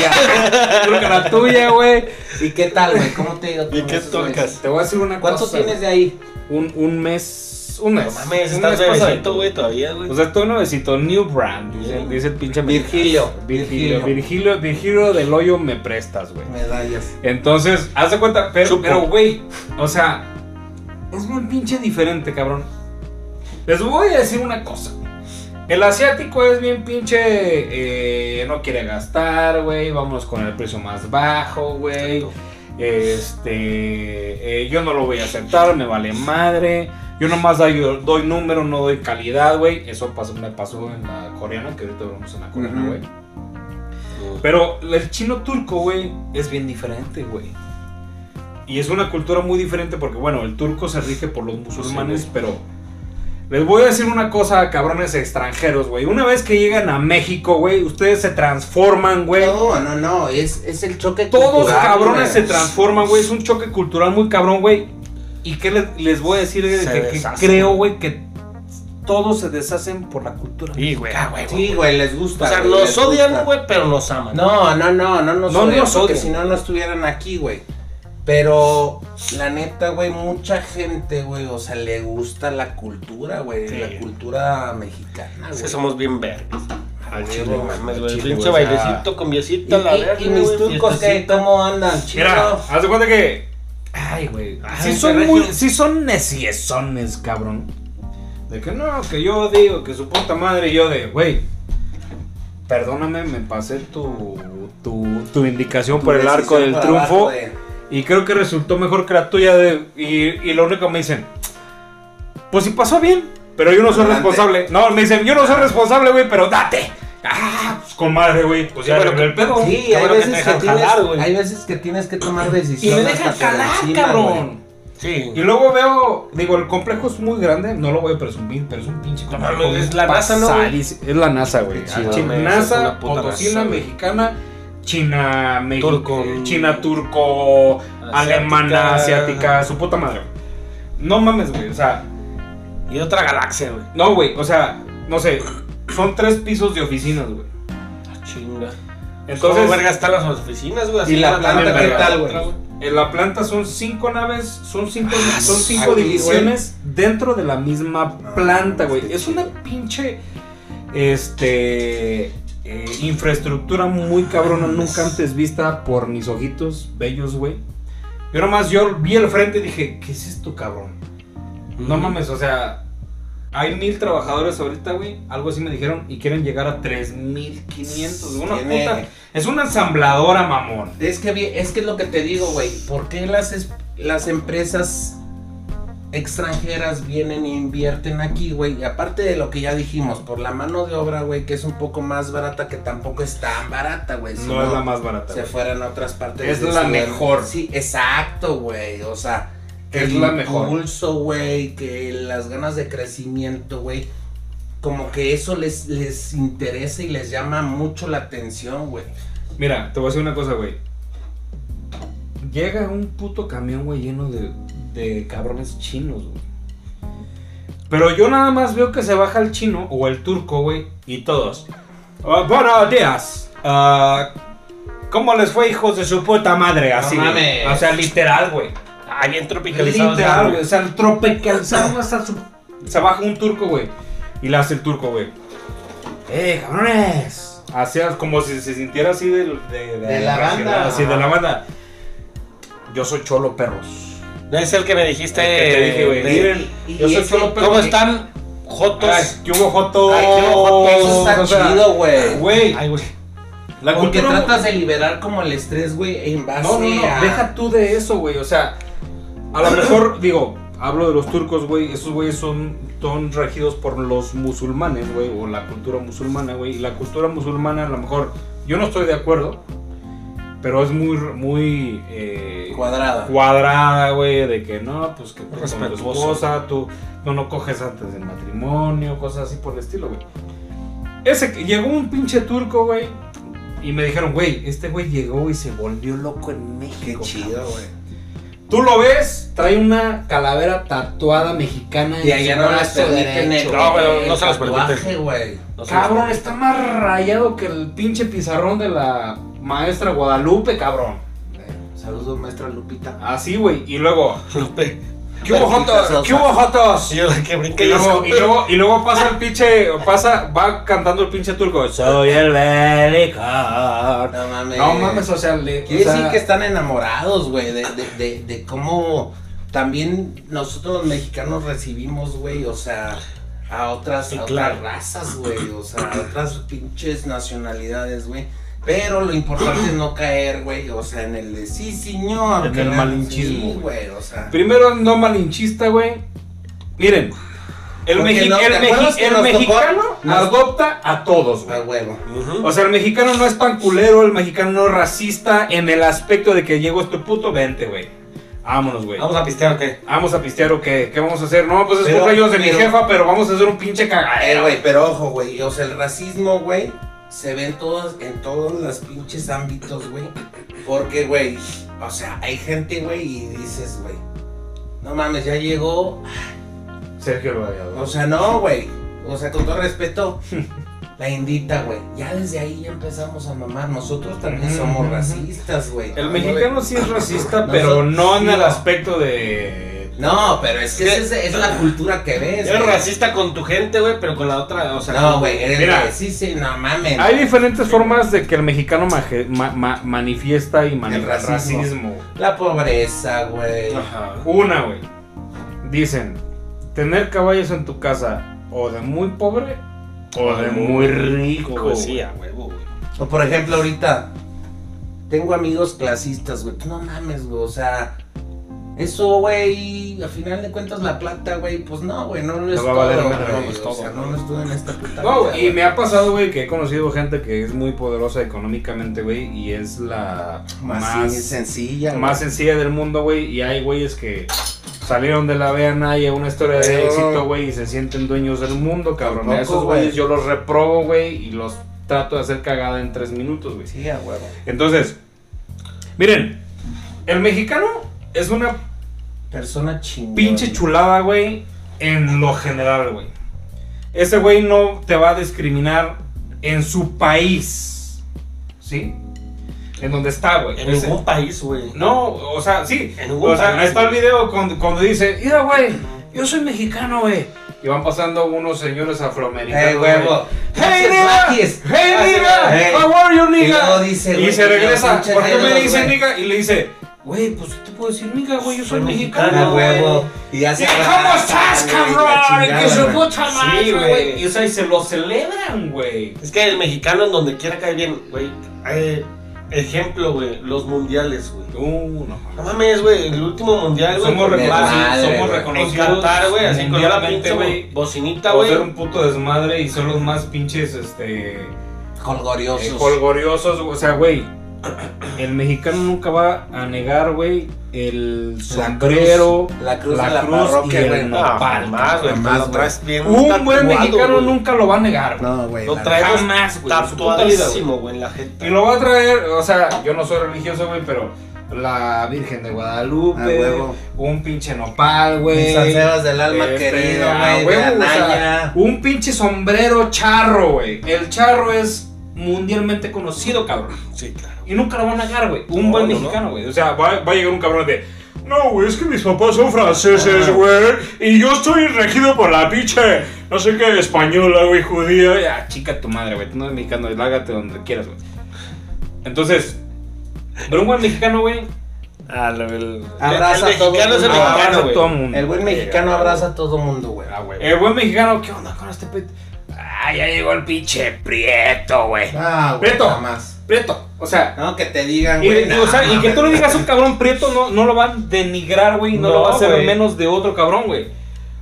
Turca la tuya, güey. ¿Y qué tal, güey? ¿Cómo te ha ido? ¿Y qué tocas? Te voy a decir una ¿Cuánto cosa. tienes de ahí? Un, un mes. Un mes. No mames, un estás pasadito. güey, todavía, güey. O sea, estoy nuevecito, new brand, dice, dice el pinche Virgilio. Virgilio, Virgilio, Virgilio del hoyo me prestas, güey. Medallas. Entonces, haz de cuenta, pero, güey, o sea, es muy pinche diferente, cabrón. Les voy a decir una cosa. El asiático es bien pinche, eh, no quiere gastar, güey, vámonos con el precio más bajo, güey. Este, eh, yo no lo voy a aceptar, me vale madre. Yo nomás doy, doy número, no doy calidad, güey. Eso pasó, me pasó en la coreana, que ahorita vamos en la coreana, güey. Pero el chino turco, güey, es bien diferente, güey. Y es una cultura muy diferente porque, bueno, el turco se rige por los musulmanes, Sí, pero les voy a decir una cosa, cabrones extranjeros, güey. Una vez que llegan a México, güey, ustedes se transforman, güey. No, no, no. Es, es el choque Todos cultural, cabrones güey. se transforman, güey. Es un choque cultural muy cabrón, güey. ¿Y qué les, les voy a decir? Que, que creo, güey, que todos se deshacen por la cultura. Sí, güey. Sí, güey, les gusta. O sea, nos odian, güey, pero nos aman. No, no, no, no nos No odian, nos porque si no, no estuvieran aquí, güey. Pero, la neta, güey, mucha gente, güey, o sea, le gusta la cultura, güey, Sí. la cultura mexicana, güey. somos bien verdes. Al chile, mames, güey. Pinche bailecito viecita, la verga. y mis güey, turcos, ¿qué? ¿Cómo andan? ¿Chido? Mira, haz de cuenta que. Ay, güey. Ay, Sí son muy. Sí son neciesones, cabrón. De que no, que yo digo que su puta madre y yo de, güey. Perdóname, me pasé tu, tu, tu indicación Tu por el arco del triunfo. de- Y creo que resultó mejor que la tuya. De, y, y lo único que me dicen, pues si pasó bien, pero yo no soy Adelante. responsable. No, me dicen, yo no soy responsable, güey, pero date. Ah, pues con madre, güey. Pues ya arreglé el pedo. Sí, hay que veces que, tienes, jalar, güey. hay veces que tienes que tomar Y decisiones. me dejan calar, encima, cabrón. Sí. Y luego veo, digo, el complejo es muy grande, no lo voy a presumir, pero es un pinche No complejo. bien es la NASA, ¿no. Es la NASA, güey. No es NASA, potosina, NASA, güey. mexicana, China, México, Turco. China, turco, Asiática. alemana, asiática, su puta madre. No mames, güey, o sea, Y otra galaxia, güey. no, güey, o sea, no sé, son tres pisos de oficinas, güey. Ah, chinga. Entonces, ¿Cómo verga están las oficinas, güey? Así ¿Y la planta qué tal, güey? En la planta son cinco naves, son cinco, Ah, son cinco aquí, divisiones dentro de la misma planta, güey. qué Es una pinche este eh, infraestructura muy cabrona, nunca antes vista por mis ojitos bellos, güey. Yo nomás yo vi el frente y dije, ¿qué es esto, cabrón? No mames, o sea, hay mil trabajadores ahorita, güey. Algo así me dijeron y quieren llegar a 3500. Una Tiene- puta. Es una ensambladora, mamón. Es que, es que es lo que te digo, güey. ¿Por qué las, las empresas extranjeras vienen e invierten aquí, güey? Y aparte de lo que ya dijimos, por la mano de obra, güey, que es un poco más barata, que tampoco es tan barata, güey. si No es la más barata. Se fueran a otras partes. Es de la Sudam- mejor. Sí, exacto, güey. O sea, Es el la mejor. impulso, güey, que las ganas de crecimiento, güey. Como que eso les, les interesa y les llama mucho la atención, güey. Mira, te voy a decir una cosa, güey. Llega un puto camión, güey, lleno de, de cabrones chinos, güey. Pero yo nada más veo que se baja el chino o el turco, güey, y todos. "Ah, buenos días. Ah, ¿Cómo les fue, hijos de su puta madre? Así, mames. O sea, literal, güey. Ah, bien tropicalizado. Literal, güey. O sea, el tropicalizado hasta su... Se baja un turco, güey. Y le hace el turco, güey. ¡Eh, cabrones! Así como si se sintiera así de, de, De la banda. Así de la banda. Yo soy cholo, perros. No es el que me dijiste. El que te dije, güey. de- Miren, y yo soy perros. ¿Cómo están? Jotos. Ay, que hubo joto. Ay, qué ojo, eso está O sea, chido, güey. Güey, Ay, güey. la Porque cultura... tratas de liberar como el estrés, güey, en base No, no, no, a... deja tú de eso, güey. O sea, a lo mejor, digo, hablo de los turcos, güey, esos güeyes son, son regidos por los musulmanes, güey, o la cultura musulmana, güey. Y la cultura musulmana, a lo mejor, yo no estoy de acuerdo, pero es muy, muy eh, Cuadrada. cuadrada, güey, de que no, pues que tú con tu esposa, tú no, no coges antes del matrimonio, cosas así por el estilo, güey. Ese, que- llegó un pinche turco, güey, y me dijeron, güey, este güey llegó y se volvió loco en Qué México. chido, cabrón". güey. Tú lo ves, trae una calavera tatuada mexicana Y allá no brazo permiten derecho. el, No, pero el no se tatuaje, permiten. güey. Cabrón, está más rayado que el pinche pizarrón de la maestra Guadalupe, cabrón. Saludos, maestra Lupita. Así, güey. Y luego, Lupe. ¿qué hubo, Jotos? ¿Qué hubo, Jotos? Sí, yo la que brinca Y luego, y, eso. luego, y luego pasa el pinche, pasa, va cantando el pinche turco. Soy el Belicón. No mames. No mames, o sea, le, Quiere o sea, decir que están enamorados, güey, de, de, de, de cómo también nosotros los mexicanos recibimos, güey, o sea, a otras, Sí, a claro. otras razas, güey, o sea, a otras pinches nacionalidades, güey. Pero lo importante es no caer, güey, o sea, en el de sí, señor. En el la- malinchismo, sí, güey. o sea. Primero, no malinchista, güey. Miren, el, Porque mexi- no, el, ¿te mexi- acuerdas que el nos tocó? mexicano adopta a todos, güey. A huevo. O sea, el mexicano no es tan culero, el mexicano no es racista en el aspecto de que llegó este puto, vente, güey. Vámonos, güey. ¿Vamos a pistear o qué? Vamos a pistear o qué? ¿Qué vamos a hacer? No, pues es cumpleaños de mi jefa, pero vamos a hacer un pinche Eh, cagadero. güey, pero ojo, güey, o sea, el racismo, güey, se ve en todos, en todos los pinches ámbitos, güey. Porque, güey, o sea, hay gente, güey, y dices, güey, no mames, ya llegó. Sergio el Gladiador. O sea, no, güey. O sea, con todo respeto, la indita, güey. Ya desde ahí ya empezamos a mamar. Nosotros también somos racistas, güey. el No, mexicano sí es racista, pero no en el aspecto de... No, pero es que esa es, es la cultura que ves. Eres racista con tu gente, güey, pero con la otra, o sea. No, güey, eres Mira. sí, sí, no mames. Hay diferentes formas de que el mexicano maje- ma- ma- manifiesta y maneja el racismo. La pobreza, güey. Ajá. Una, güey. Dicen, tener caballos en tu casa o de muy pobre o de muy rico. Sí, güey. a huevo, güey. O por ejemplo, ahorita tengo amigos clasistas, güey. No mames, güey. O sea, eso, güey, al final de cuentas la plata, güey, pues no, güey, no lo es a todo, valer güey. madre, no, no es O sea, no lo estuve en esta puta No, vida, y me ha pasado, güey, que he conocido gente que es muy poderosa económicamente, güey, y es la más, más, sencilla, más sencilla del mundo, güey, y hay güeyes que salieron de la vena y a una historia de Pero- éxito, güey, y se sienten dueños del mundo, cabrón. Tampoco, A esos güey. güeyes yo los reprobo, güey, y los trato de hacer cagada en tres minutos, güey. Sí, a huevo. Entonces, miren, el mexicano es una Persona chingona. pinche chulada, güey, en lo general, güey. Ese güey no te va a discriminar en su país, ¿sí? En donde está, güey. En Ese- ningún país, güey. No, o sea, sí. En ningún O sea, país, está el video cuando, cuando dice, mira, güey, yo soy mexicano, güey. Y van pasando unos señores afroamericanos. Eh, huevo. Hey, nigga! Hey, nigga! Hey. How are you, Y nigga? luego dice, Y se regresa. ¿Por qué me dice nigga? Y le dice, güey, pues ¿qué te puedo decir, nigga, güey? Yo soy, Soy mexicano, huevo. Y ya se ¿Y ¿Cómo estás, la cabrón? Que su puta madre, güey. Y o sea, y se lo celebran, güey. Es que el mexicano en donde quiera cae bien, güey. Eh, ejemplo, güey, los mundiales, güey. Uh, no No mames, güey, el último mundial, güey. Somos con reconocidos, somos reconocidos En Qatar, güey, así con mundialmente, pinche güey. bocinita, güey. ser un puto desmadre y son los más pinches, este... Colgoriosos. eh, colgoriosos, o sea, güey. El mexicano nunca va a negar, güey, el La sombrero, cruz, la cruz la de la cruz parroquia, y el Nopal, jamás, güey. jamás, Lo güey. traes bien Un buen mexicano nunca lo va a negar, güey. No, güey. Lo la traemos Jamás, güey, tatuadísimo, güey, en la gente. Y lo va a traer, o sea, yo no soy religioso, güey, pero la Virgen de Guadalupe, huevo. un pinche nopal, güey. Mis del alma querido, a güey. O sea, un pinche sombrero charro, güey. El charro es mundialmente conocido, cabrón. Sí, claro. Y nunca lo van a negar, güey. Un No, buen no, mexicano, güey. O sea, va, va a llegar un cabrón de. No, güey, es que mis papás son franceses, güey. Y yo estoy regido por la pinche, no sé qué, española, güey, judía. Ya, chica tu madre, güey. Tú no eres mexicano, y lárgate donde quieras, güey. Entonces, pero un buen mexicano, güey. Ah, lo- el, Abraza el a todo mexicano es el mundo. abraza mexicano, a güey. todo mundo. El buen mexicano abraza a todo mundo, güey. Ah, güey. El buen mexicano, ¿qué onda con este pet? Ah, ya llegó el pinche prieto, güey. Ah, güey. Prieto. Jamás. Prieto. O sea, No, que te digan, güey. y, no, o sea, y que tú le digas un cabrón prieto no, no lo va a denigrar, güey, no, No, lo va a hacer menos de otro cabrón, güey.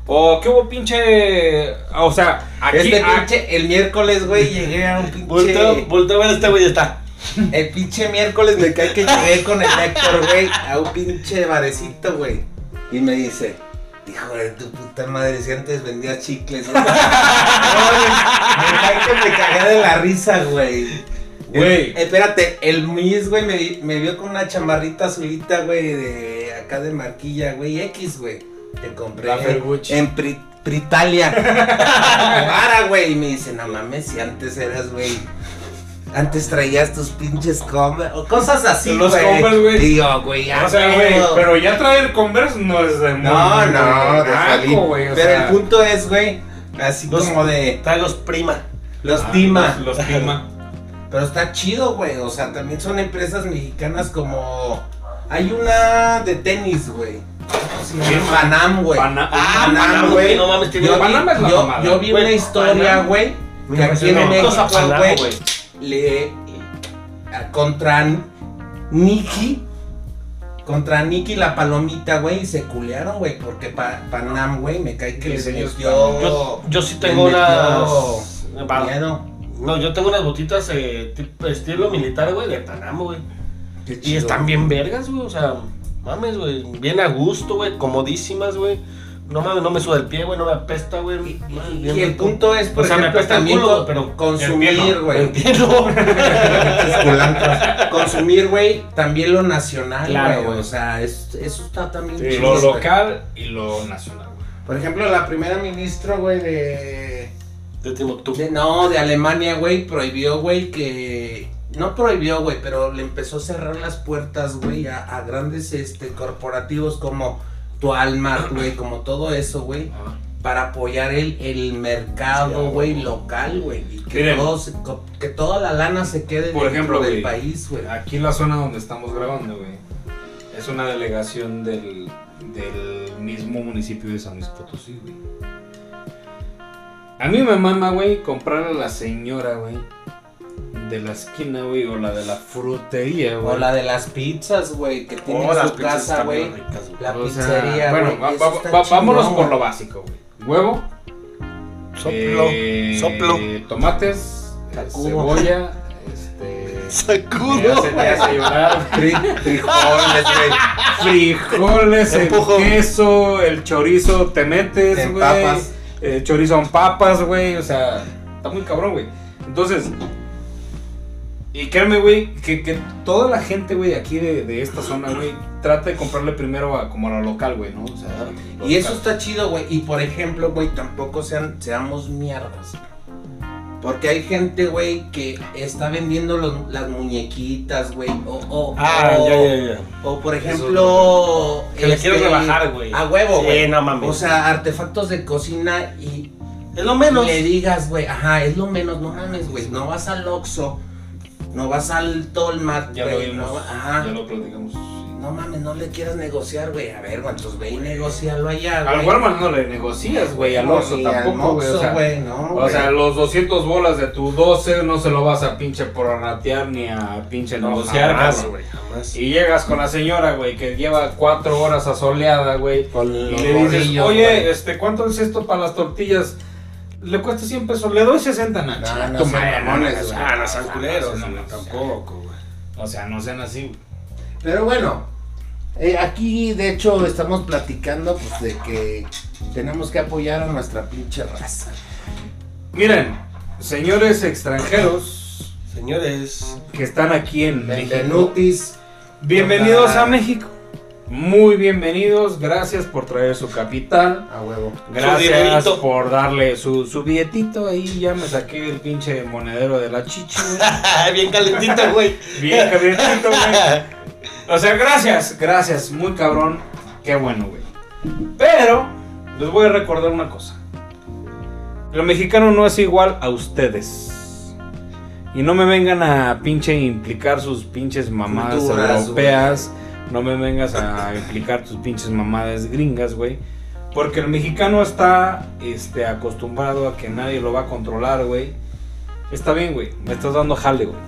O qué hubo pinche. O sea, aquí. Este a- pinche, el miércoles, güey, llegué a un pinche. Volteo, volteo a ver este güey, ya está. El pinche miércoles me cae que llegué con el Héctor, güey, a un pinche barecito, güey. Y me dice, hijo de tu puta madre, si antes vendías chicles, güey. No, me cae que me cagué de la risa, güey. Güey. Espérate, el Miss, güey, me, me vio con una chamarrita azulita, güey, de acá de marquilla, güey, X, güey. Te compré La en Pri- Pritalia. Para, güey. Y me dice, no mames, si antes eras, güey. Antes traías tus pinches Converse. O cosas así, Los güey. Converse, güey. Digo, güey, ya. O sea, güey, pero ya traer Converse no es de muy- No, no, muy de naco, salir. güey, o Pero sea, el punto es, güey, así Los- como de Tragos prima. los ah, Tima. Los, los Tima. Pero está chido, güey. O sea, también son empresas mexicanas como. Hay una de tenis, güey. Panam, güey. Ah, Panam, güey. no mames, Yo, Panam es la yo- mamada. yo vi una historia, güey, que aquí en México, güey, le a- contra Nikki, contra Nikki la palomita, güey, y se culearon, güey, porque pa- Panam, güey, me cae que les metió. Yo, yo sí tengo unas. miedo. No, yo tengo unas botitas eh, tipo estilo militar, güey, de Panam, güey. Qué Y están bien vergas, güey. O sea, mames, güey. Bien a gusto, güey. Comodísimas, güey. No mames, no me suda el pie, güey. No me apesta, güey. Y el punto es, por O sea, me ejemplo, apesta el también culo, co- pero consumir, güey. Entiendo. consumir, güey, también lo nacional, Claro, güey. güey. O sea, es- eso está también Sí, chido, lo local y lo nacional, güey. Por ejemplo, la primera ministra, güey, de, De Timbuktu. de- No, de Alemania, güey, prohibió, güey, que... No prohibió, güey, pero le empezó a cerrar las puertas, güey, a, a grandes este, corporativos como Tualmart, güey, como todo eso, güey, Ajá. para apoyar el, el mercado, Sí, güey, local, güey, y que, Miren. todo se- co- que toda la lana se quede Por dentro ejemplo, del país, güey. Aquí en la zona donde estamos grabando, güey, es una delegación del, del mismo municipio de San Luis Potosí, güey. A mí me mama, güey, comprar a la señora, güey, de la esquina, güey, o la de la frutería, güey. O la de las pizzas, güey, que tiene Oh, en su casa, güey. La O sea, pizzería, bueno, va- va- va- vámonos por lo básico, güey. Huevo, Soplo. eh, Soplo. tomates, eh, Sacudo. cebolla, este... Sacudo. hace, me hace llorar. Fri- Frijoles, güey. Frijoles, el Empujo. queso, el chorizo, te metes, güey. papas. Eh, chorizo en papas, güey. O sea, está muy cabrón, güey. Entonces, y créeme, güey, que, que toda la gente, güey, aquí de, de esta zona, güey, trata de comprarle primero a, como a lo local, güey, ¿no? O sea, Y eso está chido, güey. Y por ejemplo, güey, tampoco sean, seamos mierdas. Porque hay gente, güey, que está vendiendo los- las muñequitas, güey. O, o, Ah, o, ya, ya, ya. o, por ejemplo. Que le este, quieres rebajar, güey. A huevo, Sí, güey. no mames. O sea, artefactos de cocina y Es lo menos. le digas, güey, ajá, es lo menos, no mames, güey. No vas al Oxxo, no vas al Tolmat, Ya lo güey. vimos, No, ajá. ya lo platicamos. No mames, no le quieras negociar, güey. A ver, güey, entonces ve y negocialo allá, Al güey. Walmart no le negocias, güey, al Oxxo al tampoco, güey. O sea, güey, no, O sea, los 200 bolas de tu 12 no se lo vas a pinche prorratear ni a pinche No, negociar, jamás, güey, jamás. Y llegas con la señora, güey, que lleva 4 horas asoleada, güey. Y le dices, oye, este, ¿cuánto es esto para las tortillas? Le cuesta 100 pesos, le doy 60 nachos. No, no madre, mamones, no, no no, no, no, tampoco, güey. O sea, no sean así, güey. Pero bueno, eh, aquí de hecho estamos platicando pues de que tenemos que apoyar a nuestra pinche raza. Miren, señores extranjeros Señores, que están aquí en. Benvenutis. Bienvenidos a México. Muy bienvenidos. Gracias por traer su capital. A huevo. Gracias por darle su, su billetito. Ahí ya me saqué el pinche monedero de la chichi, güey. bien calentito, güey. Bien calientito, güey. O sea, gracias, gracias. Muy cabrón. Qué bueno, güey. Pero les voy a recordar una cosa. El mexicano no es igual a ustedes. Y no me vengan a pinche implicar sus pinches mamadas Culturas, europeas. No me vengas a implicar tus pinches mamadas gringas, güey. Porque el mexicano está este, acostumbrado a que nadie lo va a controlar, güey. Está bien, güey. Me estás dando jale, güey.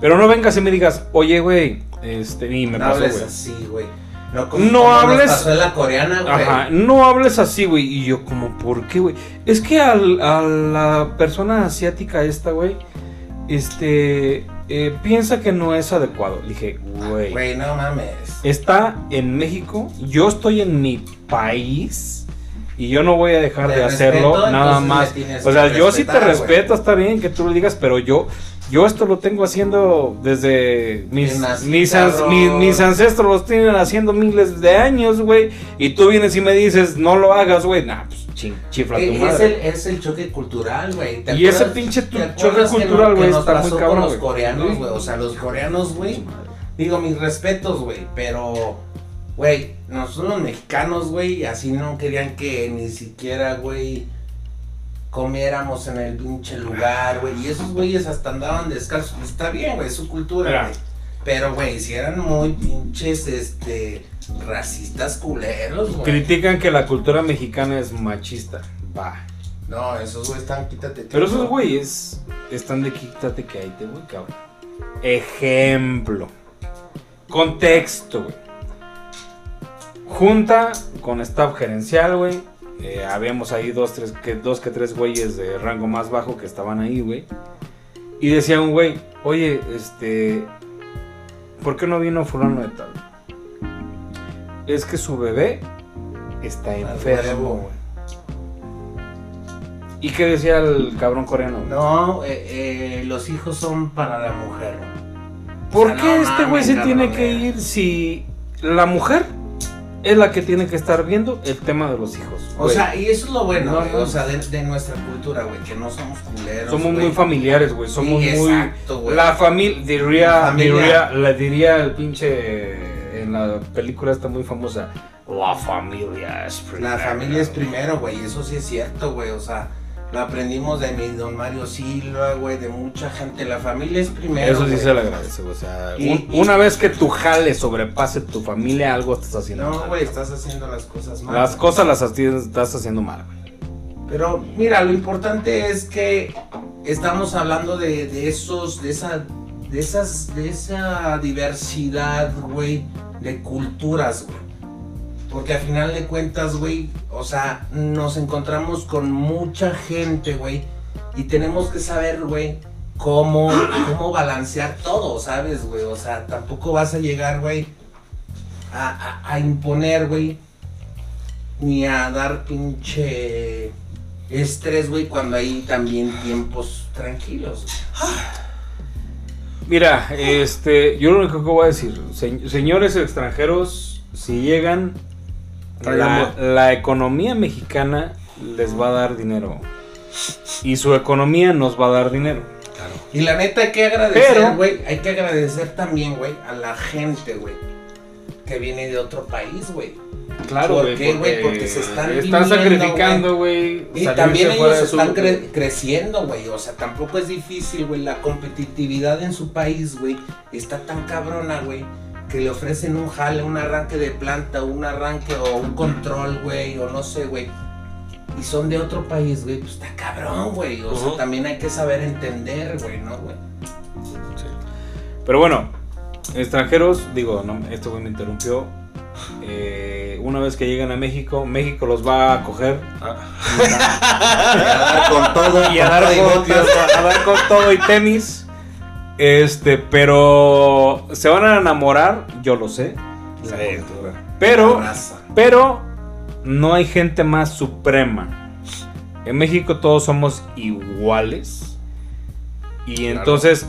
Pero no vengas y me digas, oye, güey, este, y me no pasó, hables así, güey. No, No como nos hables- pasó en la coreana, güey. Ajá, no hables así, güey. Y yo, como, ¿por qué, güey? Es que al- a la persona asiática esta, güey, este, eh, piensa que no es adecuado. Le dije, güey, Güey, no mames. está en México, yo estoy en mi país y yo no voy a dejar de hacerlo nada más. O sea, yo sí te respeto, está bien que tú lo digas, pero yo, yo esto lo tengo haciendo desde mis, mis, ans- mis, mis ancestros los tienen haciendo miles de años, güey. Y tú vienes y me dices, no lo hagas, güey. Nah, pues chifla tu Eh, es, madre. el, es el choque cultural, güey. ¿Te Y ese pinche tu- choque que cultural, güey, está muy cabrón, con los coreanos, güey. O sea, los coreanos, güey. Digo, mis respetos, güey. Pero, güey, nosotros los mexicanos, güey, así no querían que ni siquiera, güey, comiéramos en el pinche lugar, güey. Y esos güeyes hasta andaban descalzos. Está bien, güey, su cultura, güey. Pero, güey, si eran muy pinches, este, racistas culeros, güey. Critican que la cultura mexicana es machista. Va. No, esos güeyes están, quítate. Pero tío. esos güeyes están de quítate que ahí te voy, cabrón. Ejemplo. Contexto, güey. Junta con staff gerencial, güey. Eh, habíamos ahí dos, tres, que, dos que tres güeyes de rango más bajo que estaban ahí, güey. Y decía un güey, oye, este, ¿por qué no vino fulano de tal? Es que su bebé está Al enfermo, güey. ¿Y qué decía el cabrón coreano? güey? No, eh, eh, los hijos son para la mujer. ¿Por O sea, qué no este güey se tiene que ir si la mujer es la que tiene que estar viendo el tema de los hijos? O sea, y eso es lo bueno, No, güey, no. o sea, de, de nuestra cultura, güey, que no somos culeros. somos güey. muy familiares, güey. Somos Sí, muy. exacto, güey. La familia, diría, La familia. diría, diría el pinche. En la película está muy famosa. La familia es primero. La familia es primero, güey, eso sí es cierto, güey, o sea, lo aprendimos de mi don Mario Silva, güey, de mucha gente, la familia es primero. Eso sí güey. se le agradece. O sea, Y- un- y- una vez que tu jale sobrepase tu familia, algo estás haciendo No, mal. güey, estás haciendo las cosas mal. Las cosas las estás haciendo mal, güey. Pero mira, lo importante es que estamos hablando de, de esos, de esa, de esas, de esa diversidad, güey, de culturas, güey. Porque al final de cuentas, güey, o sea, nos encontramos con mucha gente, güey, y tenemos que saber, güey, cómo, cómo balancear todo, ¿sabes, güey? O sea, tampoco vas a llegar, güey, a, a- a imponer, güey, ni a dar pinche estrés, güey, cuando hay también tiempos tranquilos. Mira, este, yo lo único que voy a decir, se- señores extranjeros, si llegan, la, economía mexicana les va a dar dinero. Y su economía nos va a dar dinero. Y la neta hay que agradecer, güey, hay que agradecer también, güey, a la gente, güey, que viene de otro país, güey. Claro, ¿Por qué, güey? Porque se están están sacrificando, güey. Y también ellos están cre- creciendo, güey. O sea, tampoco es difícil, güey. La competitividad en su país, güey, está tan cabrona, güey. Que le ofrecen un jale, un arranque de planta, un arranque o un control, güey, o no sé, güey. Y son de otro país, güey. Pues está cabrón, güey. O sea, también hay que saber entender, güey, ¿no, güey? Pero bueno, extranjeros, digo, no, este güey me interrumpió. Eh, una vez que llegan a México, México los va a coger A dar con todo, y a dar, con a dar con todo y tenis. Este, pero se van a enamorar, yo lo sé. La. Pero, pero no hay gente más suprema. En México todos somos iguales. Y Claro. entonces,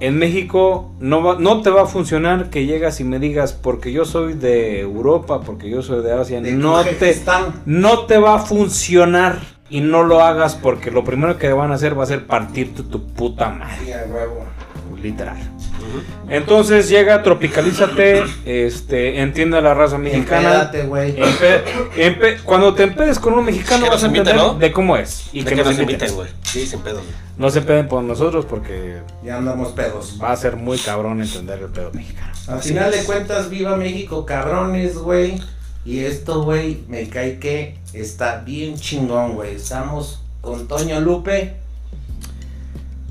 en México no, va- no te va a funcionar que llegas y me digas, porque yo soy de Europa, porque yo soy de Asia. De no te, no te va a funcionar. Y no lo hagas porque lo primero que van a hacer va a ser partirte tu puta madre. Sí. Literal. Entonces llega, tropicalízate, este, entiende a la raza mexicana. Empédate, güey. Empe- empe- cuando te empedes con un mexicano Que vas a inviten, entender ¿no? de cómo es. Y que, que nos inviten. güey. Sí, sin pedo. No se peden por nosotros porque Ya andamos pedos. va a ser muy cabrón entender el pedo mexicano. Al Así final es. de cuentas, viva México, cabrones, güey. Y esto, güey, me cae que está bien chingón, güey. Estamos con Toño Lupe.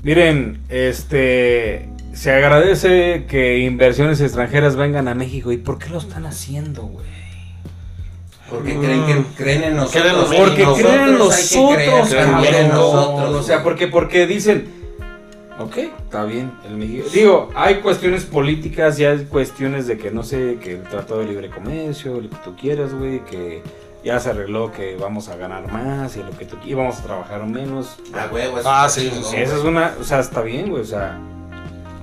Miren, este, se agradece que inversiones extranjeras vengan a México. ¿Y por qué lo están haciendo, güey? Porque creen, que, creen en nosotros. Y Porque Nosotros creen en nosotros. O sea, porque, porque dicen, ok, está bien, el México. Digo, hay cuestiones políticas, ya hay cuestiones de que no sé, que el Tratado de Libre Comercio, lo que tú quieras, güey, que ya se arregló que vamos a ganar más y lo que tú quieras, vamos a trabajar menos. A huevo, eso Ah, sí, chingón, sí, Esa es güey. una, o sea, está bien, güey, o sea,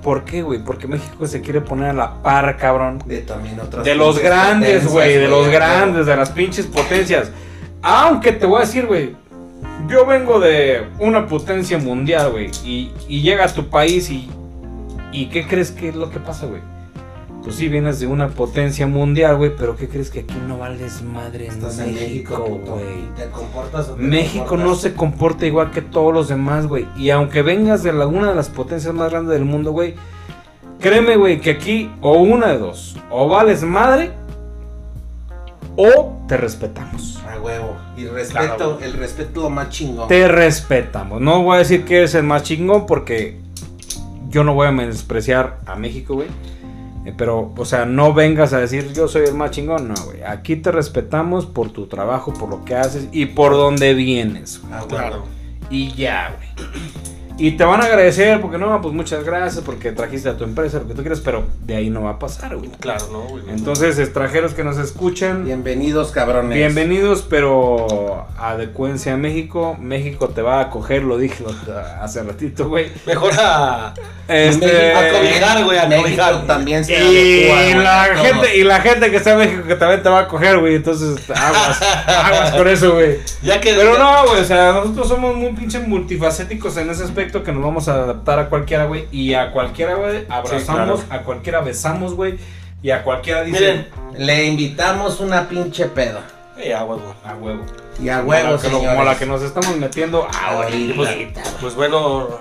¿por qué, güey? Porque México se quiere poner a la par, cabrón, De también otras de los grandes, güey, de los grandes, de las pinches potencias. Aunque te voy a decir, güey, yo vengo de una potencia mundial, güey, y, y llega a tu país y, y ¿qué crees que es lo que pasa, güey? Pues sí, vienes de una potencia mundial, güey, pero ¿qué crees que aquí no vales madre en Estás en México, güey? ¿Te comportas o te México no se comporta igual que todos los demás, güey. Y aunque vengas de la- una de las potencias más grandes del mundo, güey, créeme, güey, que aquí o una de dos, o vales madre o te respetamos. A huevo. Y respeto, Claro. el respeto es lo más chingón. Te respetamos. No voy a decir que eres el más chingón porque yo no voy a menospreciar a México, güey. Eh, Pero, o sea, no vengas a decir yo soy el más chingón. No, güey. Aquí te respetamos por tu trabajo, por lo que haces y por dónde vienes. güey. A huevo. Claro. Y ya, güey. Y te van a agradecer porque no, pues muchas gracias porque trajiste a tu empresa, lo que tú quieras, pero de ahí no va a pasar, güey. Claro, ¿no, güey? Entonces, extranjeros que nos escuchan, Bienvenidos, cabrones. bienvenidos, pero adecuencia a México. México te va a acoger, lo dije hace ratito, güey. Mejor a, Este, a cobijar, güey, a México cobijar. también se y adecua, la todos. gente y la gente que está en México que también te va a acoger, güey. Entonces, aguas, aguas con eso, güey. Ya que. Pero no, güey, o sea, nosotros somos muy pinche multifacéticos en ese aspecto que nos vamos a adaptar a cualquiera, güey. Y a cualquiera, güey, abrazamos, Sí, a cualquiera besamos, güey. Y a cualquiera dice, Miren. Le invitamos una pinche pedo. Eh, a huevo. a huevo. Y a Como huevo, la, que, lo- como la que nos estamos metiendo ahorita. Ahorita. Pues bueno, pues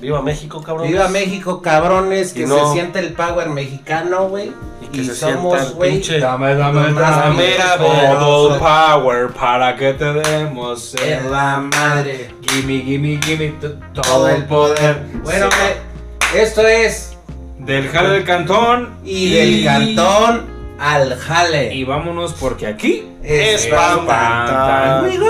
viva México, cabrón. Viva México, cabrones, que no- se siente el power mexicano, güey. Y que Y, se sienta somos, güey. pinche- Dame, dame, dame todo el power para que te demos En la madre. Gimme, gimme, gimme todo Todo el poder. Bueno, eh, esto es. Del jale del cantón Y del cantón al jale. Y vámonos porque aquí Es Es pan, pan, tan. Amigo.